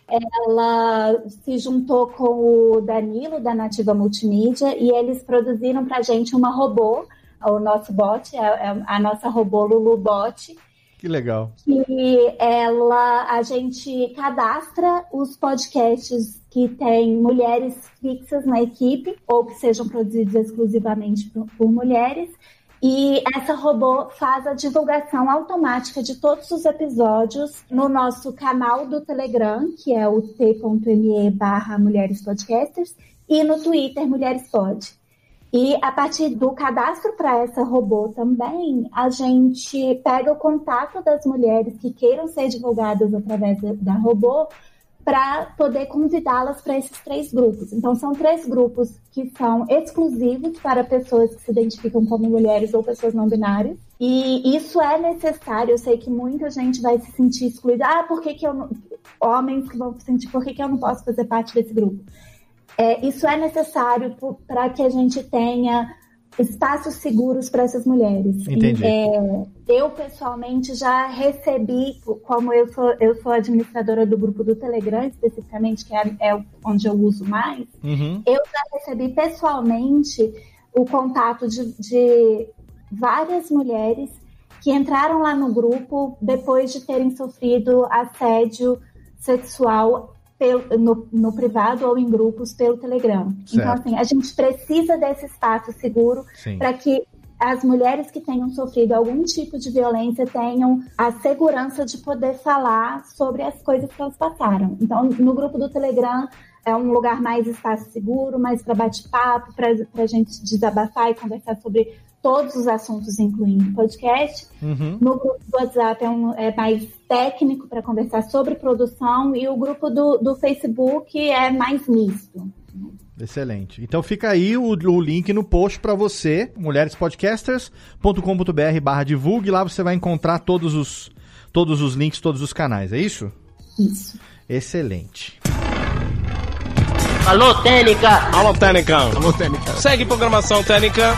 Ela se juntou com o Danilo, da Nativa Multimídia, e eles produziram para a gente uma robô, o nosso bot, a, é, é a nossa robô Lulu Bot, que legal. E ela, a gente cadastra os podcasts que tem mulheres fixas na equipe ou que sejam produzidos exclusivamente por, por mulheres. E essa robô faz a divulgação automática de todos os episódios no nosso canal do Telegram, que é o t.me barra Mulheres Podcasters, e no Twitter Mulheres Pod. E a partir do cadastro para essa robô também, a gente pega o contato das mulheres que queiram ser divulgadas através da robô para poder convidá-las para esses três grupos. Então, são três grupos que são exclusivos para pessoas que se identificam como mulheres ou pessoas não binárias. E isso é necessário. Eu sei que muita gente vai se sentir excluída. Ah, por que, que eu não... Homens que vão se sentir, por que, que eu não posso fazer parte desse grupo? É, isso é necessário para que a gente tenha espaços seguros para essas mulheres. Entendi. É, eu pessoalmente já recebi, como eu sou, eu sou administradora do grupo do Telegram, especificamente, que é, é onde eu uso mais, uhum. eu já recebi pessoalmente o contato de, de várias mulheres que entraram lá no grupo depois de terem sofrido assédio sexual pelo, no, no, privado ou em grupos pelo Telegram. Então, certo. Então, assim, a gente precisa desse espaço seguro para que as mulheres que tenham sofrido algum tipo de violência tenham a segurança de poder falar sobre as coisas que elas passaram. Então, no grupo do Telegram é um lugar mais espaço seguro, mais para bate-papo, para a gente desabafar e conversar sobre todos os assuntos, incluindo podcast. Uhum. No grupo do WhatsApp é, um, é mais técnico para conversar sobre produção e o grupo do, do Facebook é mais misto. Excelente. Então fica aí o, o link no post para você, mulherespodcasters.com.br barra divulgue. Lá você vai encontrar todos os, todos os links, todos os canais, é isso? Isso. Excelente. Alô, Técnica! Alô, Técnica! Alô, Técnica! Segue programação Técnica.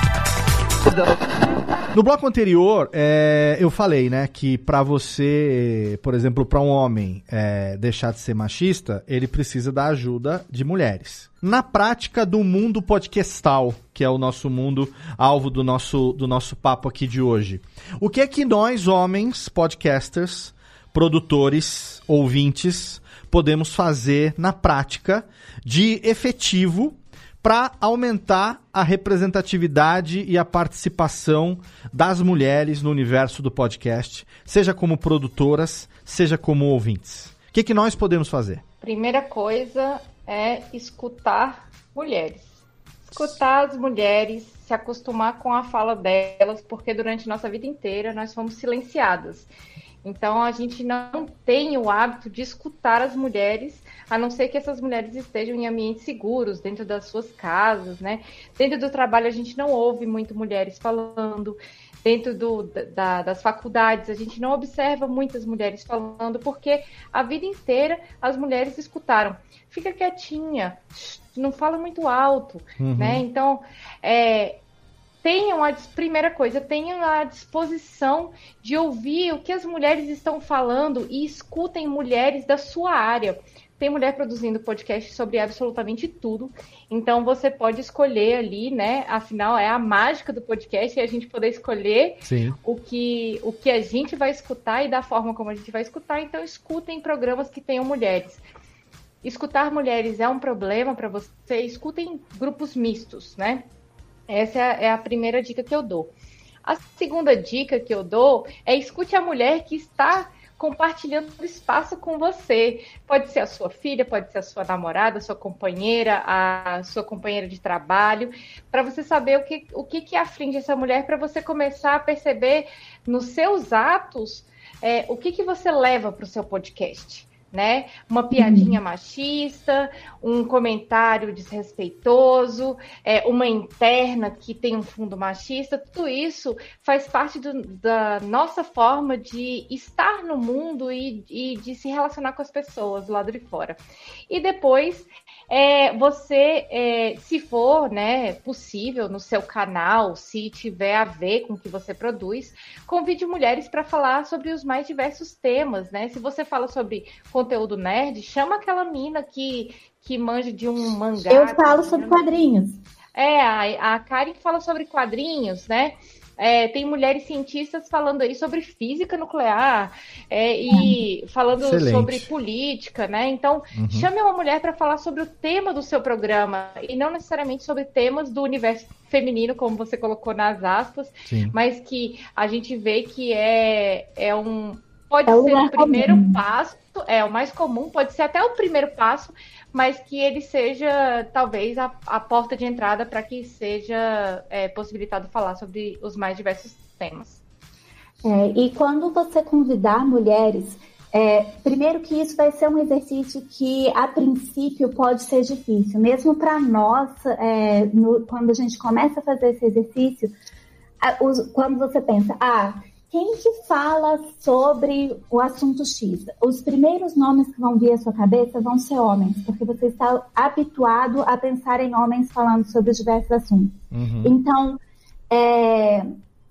No bloco anterior, é, eu falei, né, que para você, por exemplo, para um homem é, deixar de ser machista, ele precisa da ajuda de mulheres. Na prática do mundo podcastal, que é o nosso mundo alvo do nosso, do nosso papo aqui de hoje, o que é que nós, homens, podcasters, produtores, ouvintes, podemos fazer na prática de efetivo para aumentar a representatividade e a participação das mulheres no universo do podcast, seja como produtoras, seja como ouvintes. O que, que nós podemos fazer? Primeira coisa é escutar mulheres. Escutar as mulheres, se acostumar com a fala delas, porque durante nossa vida inteira nós fomos silenciadas. Então a gente não tem o hábito de escutar as mulheres a não ser que essas mulheres estejam em ambientes seguros, dentro das suas casas, né? Dentro do trabalho a gente não ouve muito mulheres falando, dentro do, da, das faculdades a gente não observa muitas mulheres falando, porque a vida inteira as mulheres escutaram. Fica quietinha, não fala muito alto, uhum. né? Então, é, tenham a primeira coisa, tenham a disposição de ouvir o que as mulheres estão falando e escutem mulheres da sua área tem mulher produzindo podcast sobre absolutamente tudo. Então você pode escolher ali, né? Afinal, é a mágica do podcast e a gente poder escolher o que, o que a gente vai escutar e da forma como a gente vai escutar. Então, escutem programas que tenham mulheres. Escutar mulheres é um problema para você, escutem grupos mistos, né? Essa é é a primeira dica que eu dou. A segunda dica que eu dou é escute a mulher que está compartilhando espaço com você. Pode ser a sua filha, pode ser a sua namorada, a sua companheira, a sua companheira de trabalho, para você saber o que, o que, que aflige essa mulher, para você começar a perceber nos seus atos é, o que, que você leva para o seu podcast né? Uma piadinha uhum. machista, um comentário desrespeitoso, é, uma interna que tem um fundo machista, tudo isso faz parte do, da nossa forma de estar no mundo e, e, de se relacionar com as pessoas do lado de fora. E depois, é, você, é, se for né, possível no seu canal, se tiver a ver com o que você produz, convide mulheres para falar sobre os mais diversos temas, né? Se você fala sobre conteúdo nerd, chama aquela mina que, que manja de um mangá. Eu falo sobre quadrinhos. É, a, a Karen fala sobre quadrinhos, né? É, tem mulheres cientistas falando aí sobre física nuclear é, e falando Excelente. sobre política, né? Então, uhum. chame uma mulher para falar sobre o tema do seu programa e não necessariamente sobre temas do universo feminino, como você colocou nas aspas, Sim. mas que a gente vê que é, é um pode é ser o primeiro comum. passo, é o mais comum, pode ser até o primeiro passo, mas que ele seja talvez a, a porta de entrada para que seja é, possibilitado falar sobre os mais diversos temas. É, e quando você convidar mulheres, é, primeiro que isso vai ser um exercício que a princípio pode ser difícil, mesmo para nós, é, no, quando a gente começa a fazer esse exercício, a, os, quando você pensa, ah, quem que fala sobre o assunto X? Os primeiros nomes que vão vir à sua cabeça vão ser homens, porque você está habituado a pensar em homens falando sobre diversos assuntos. Uhum. Então, é,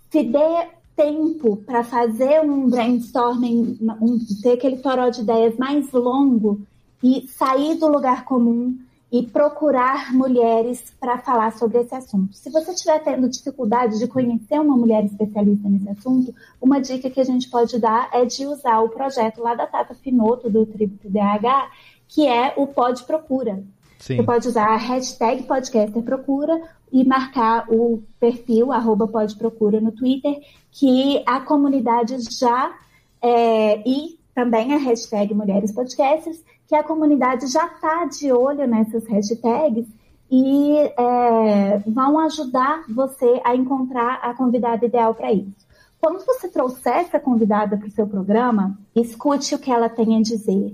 se dê tempo para fazer um brainstorming, um, ter aquele toró de ideias mais longo e sair do lugar comum e procurar mulheres para falar sobre esse assunto. Se você estiver tendo dificuldade de conhecer uma mulher especialista nesse assunto, uma dica que a gente pode dar é de usar o projeto lá da Tata Finoto, do Tribo DH, que é o Pod Procura. Sim. Você pode usar a hashtag podcaster procura e marcar o perfil arroba podprocura no Twitter, que a comunidade já é, e também a hashtag Mulheres Podcasters que a comunidade já está de olho nessas hashtags e é, vão ajudar você a encontrar a convidada ideal para isso. Quando você trouxer essa convidada para o seu programa, escute o que ela tem a dizer.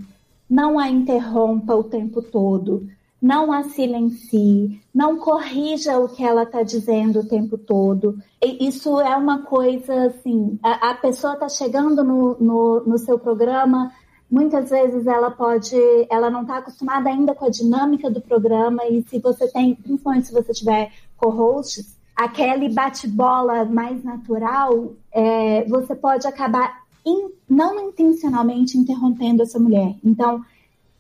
Não a interrompa o tempo todo. Não a silencie. Não corrija o que ela está dizendo o tempo todo. Isso é uma coisa assim: a, a pessoa está chegando no, no, no seu programa muitas vezes ela pode, ela não está acostumada ainda com a dinâmica do programa e se você tem, principalmente se você tiver co-hosts, aquele bate-bola mais natural, é, você pode acabar in, não intencionalmente interrompendo essa mulher. Então,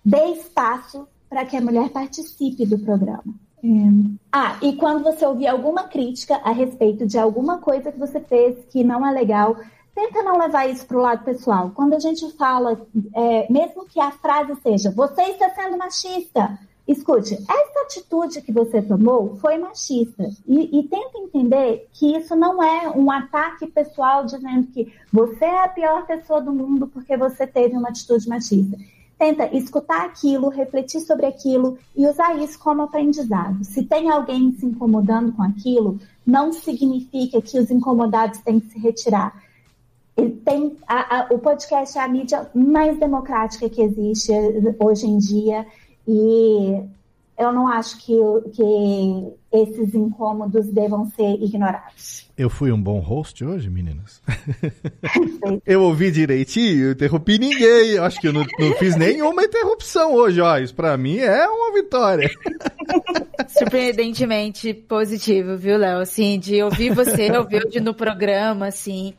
dê espaço para que a mulher participe do programa. É. Ah, e quando você ouvir alguma crítica a respeito de alguma coisa que você fez que não é legal, tenta não levar isso para o lado pessoal. Quando a gente fala, é, mesmo que a frase seja, você está sendo machista, escute, essa atitude que você tomou foi machista. E, e tenta entender que isso não é um ataque pessoal dizendo que você é a pior pessoa do mundo porque você teve uma atitude machista. Tenta escutar aquilo, refletir sobre aquilo e usar isso como aprendizado. Se tem alguém se incomodando com aquilo, não significa que os incomodados têm que se retirar tem a, a, o podcast é a mídia mais democrática que existe hoje em dia e eu não acho que, que esses incômodos devam ser ignorados. Eu fui um bom host hoje, meninas? eu ouvi direitinho, eu interrompi ninguém. Eu acho que eu não, não fiz nenhuma interrupção hoje, ó. Isso pra mim é uma vitória. Surpreendentemente positivo, viu, Léo? Assim, de ouvir você, ouvir no programa, assim.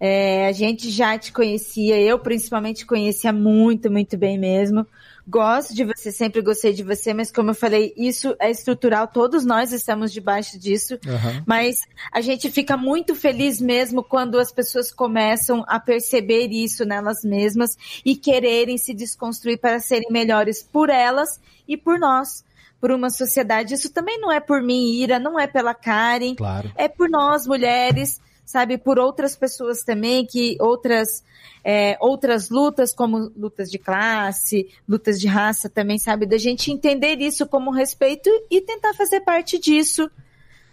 É, a gente já te conhecia, eu principalmente conhecia muito, muito bem mesmo. Gosto de você, sempre gostei de você, mas como eu falei, isso é estrutural, todos nós estamos debaixo disso. Uhum. Mas a gente fica muito feliz mesmo quando as pessoas começam a perceber isso nelas mesmas e quererem se desconstruir para serem melhores por elas e por nós por uma sociedade. Isso também não é por mim, Ira, não é pela Karen. Claro. É por nós, mulheres, sabe? Por outras pessoas também, que outras, é, outras lutas, como lutas de classe, lutas de raça também, sabe? Da gente entender isso como respeito e tentar fazer parte disso,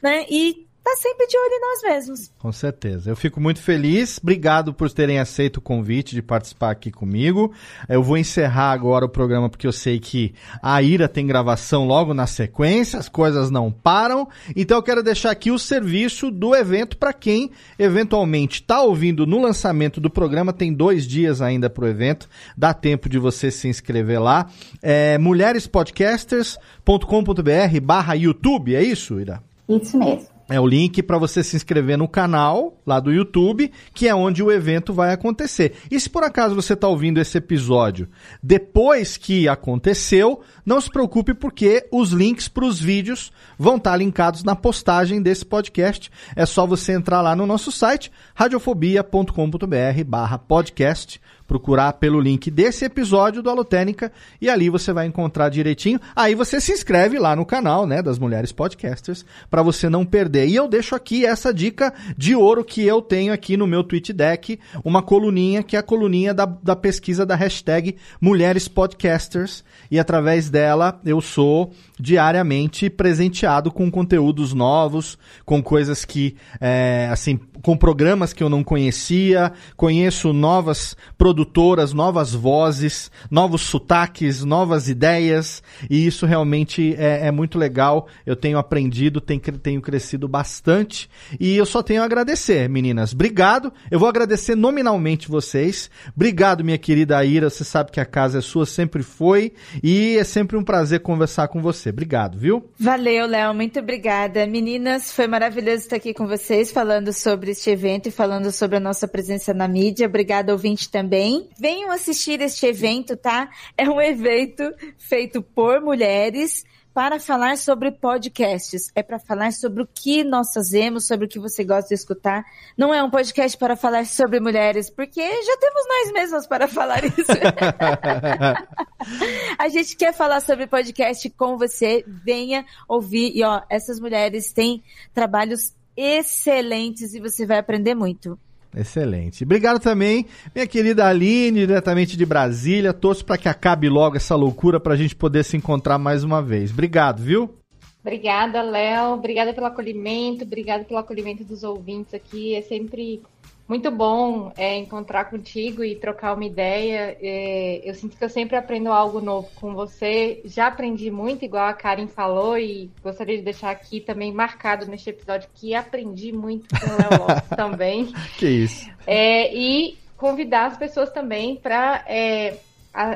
né? E tá sempre de olho em nós mesmos. Com certeza. Eu fico muito feliz. Obrigado por terem aceito o convite de participar aqui comigo. Eu vou encerrar agora o programa porque eu sei que a Ira tem gravação logo na sequência, as coisas não param. Então eu quero deixar aqui o serviço do evento para quem eventualmente está ouvindo no lançamento do programa. Tem dois dias ainda para o evento. Dá tempo de você se inscrever lá. É mulherespodcasters.com.br barra YouTube, é isso, Ira? Isso mesmo é o link para você se inscrever no canal lá do YouTube, que é onde o evento vai acontecer. E se por acaso você está ouvindo esse episódio depois que aconteceu, não se preocupe porque os links para os vídeos vão estar tá linkados na postagem desse podcast. É só você entrar lá no nosso site radiofobia.com.br/podcast procurar pelo link desse episódio do Alotênica e ali você vai encontrar direitinho. Aí você se inscreve lá no canal, né, das Mulheres Podcasters, para você não perder. E eu deixo aqui essa dica de ouro que eu tenho aqui no meu tweet deck, uma coluninha que é a coluninha da, da pesquisa da hashtag Mulheres Podcasters e através dela eu sou diariamente presenteado com conteúdos novos, com coisas que, é, assim, com programas que eu não conhecia, conheço novas produtoras, novas vozes, novos sotaques, novas ideias, e isso realmente é, é muito legal. Eu tenho aprendido, tenho, tenho crescido bastante, e eu só tenho a agradecer, meninas. Obrigado. Eu vou agradecer nominalmente vocês. Obrigado, minha querida Ira. Você sabe que a casa é sua, sempre foi, e é sempre um prazer conversar com você. Obrigado, viu? Valeu, Léo. Muito obrigada. Meninas, foi maravilhoso estar aqui com vocês, falando sobre este evento e falando sobre a nossa presença na mídia. Obrigada, ouvinte, também. Venham assistir este evento, tá? É um evento feito por mulheres para falar sobre podcasts, é para falar sobre o que nós fazemos, sobre o que você gosta de escutar. Não é um podcast para falar sobre mulheres, porque já temos nós mesmos para falar isso. a gente quer falar sobre podcast com você, venha ouvir. E ó, essas mulheres têm trabalhos excelentes e você vai aprender muito. Excelente. Obrigado também, minha querida Aline, diretamente de Brasília. Torço para que acabe logo essa loucura para a gente poder se encontrar mais uma vez. Obrigado, viu? Obrigada, Léo. Obrigada pelo acolhimento. Obrigada pelo acolhimento dos ouvintes aqui. É sempre muito bom é, encontrar contigo e trocar uma ideia. É, eu sinto que eu sempre aprendo algo novo com você. Já aprendi muito, igual a Karen falou, e gostaria de deixar aqui também marcado neste episódio que aprendi muito com o Léo Lopes também. Que isso. É, e convidar as pessoas também para é,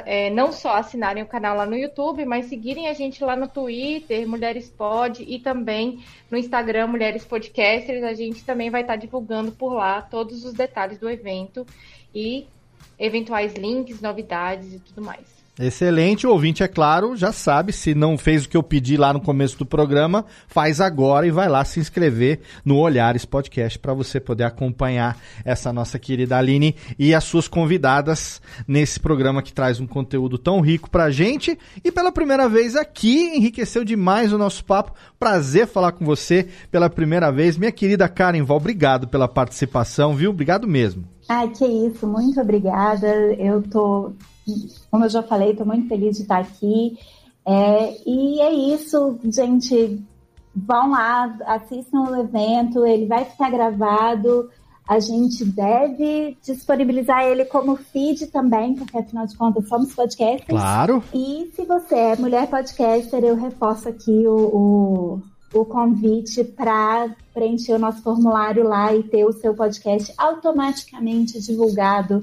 é, não só assinarem o canal lá no YouTube, mas seguirem a gente lá no Twitter, Mulheres Pod, e também no Instagram, Mulheres Podcasters. A gente também vai estar divulgando por lá todos os detalhes do evento e eventuais links, novidades e tudo mais. Excelente, o ouvinte, é claro, já sabe, se não fez o que eu pedi lá no começo do programa, faz agora e vai lá se inscrever no Olhares Podcast para você poder acompanhar essa nossa querida Aline e as suas convidadas nesse programa que traz um conteúdo tão rico pra gente e pela primeira vez aqui enriqueceu demais o nosso papo. Prazer falar com você pela primeira vez. Minha querida Karen Val, obrigado pela participação, viu? Obrigado mesmo. Ah, que isso, muito obrigada. Eu tô como eu já falei, estou muito feliz de estar aqui. É, e é isso, gente. Vão lá, assistam o evento, ele vai ficar gravado. A gente deve disponibilizar ele como feed também, porque afinal de contas somos podcasters. Claro. E se você é mulher podcaster, eu reforço aqui o, o, o convite para preencher o nosso formulário lá e ter o seu podcast automaticamente divulgado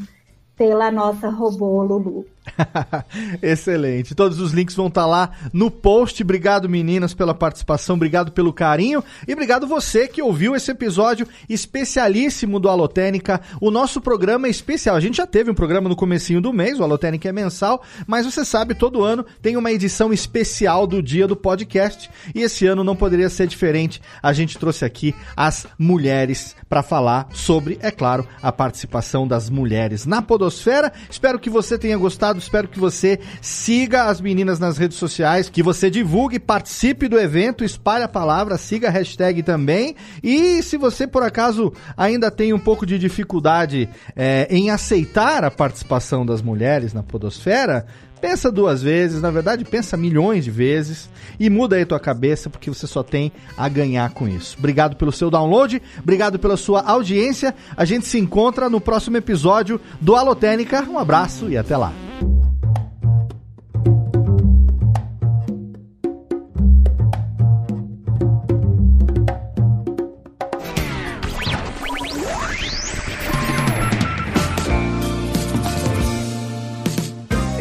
pela nossa robô Lulu. Excelente. Todos os links vão estar tá lá no post. Obrigado, meninas, pela participação, obrigado pelo carinho e obrigado você que ouviu esse episódio especialíssimo do Alotênica. O nosso programa é especial. A gente já teve um programa no comecinho do mês, o Alotênica é mensal, mas você sabe, todo ano tem uma edição especial do dia do podcast e esse ano não poderia ser diferente. A gente trouxe aqui as mulheres para falar sobre, é claro, a participação das mulheres na podosfera. Espero que você tenha gostado espero que você siga as meninas nas redes sociais, que você divulgue, participe do evento, espalhe a palavra, siga a hashtag também. E se você por acaso ainda tem um pouco de dificuldade é, em aceitar a participação das mulheres na Podosfera, pensa duas vezes, na verdade pensa milhões de vezes e muda aí tua cabeça porque você só tem a ganhar com isso. Obrigado pelo seu download, obrigado pela sua audiência. A gente se encontra no próximo episódio do Alotênica. Um abraço e até lá. thank you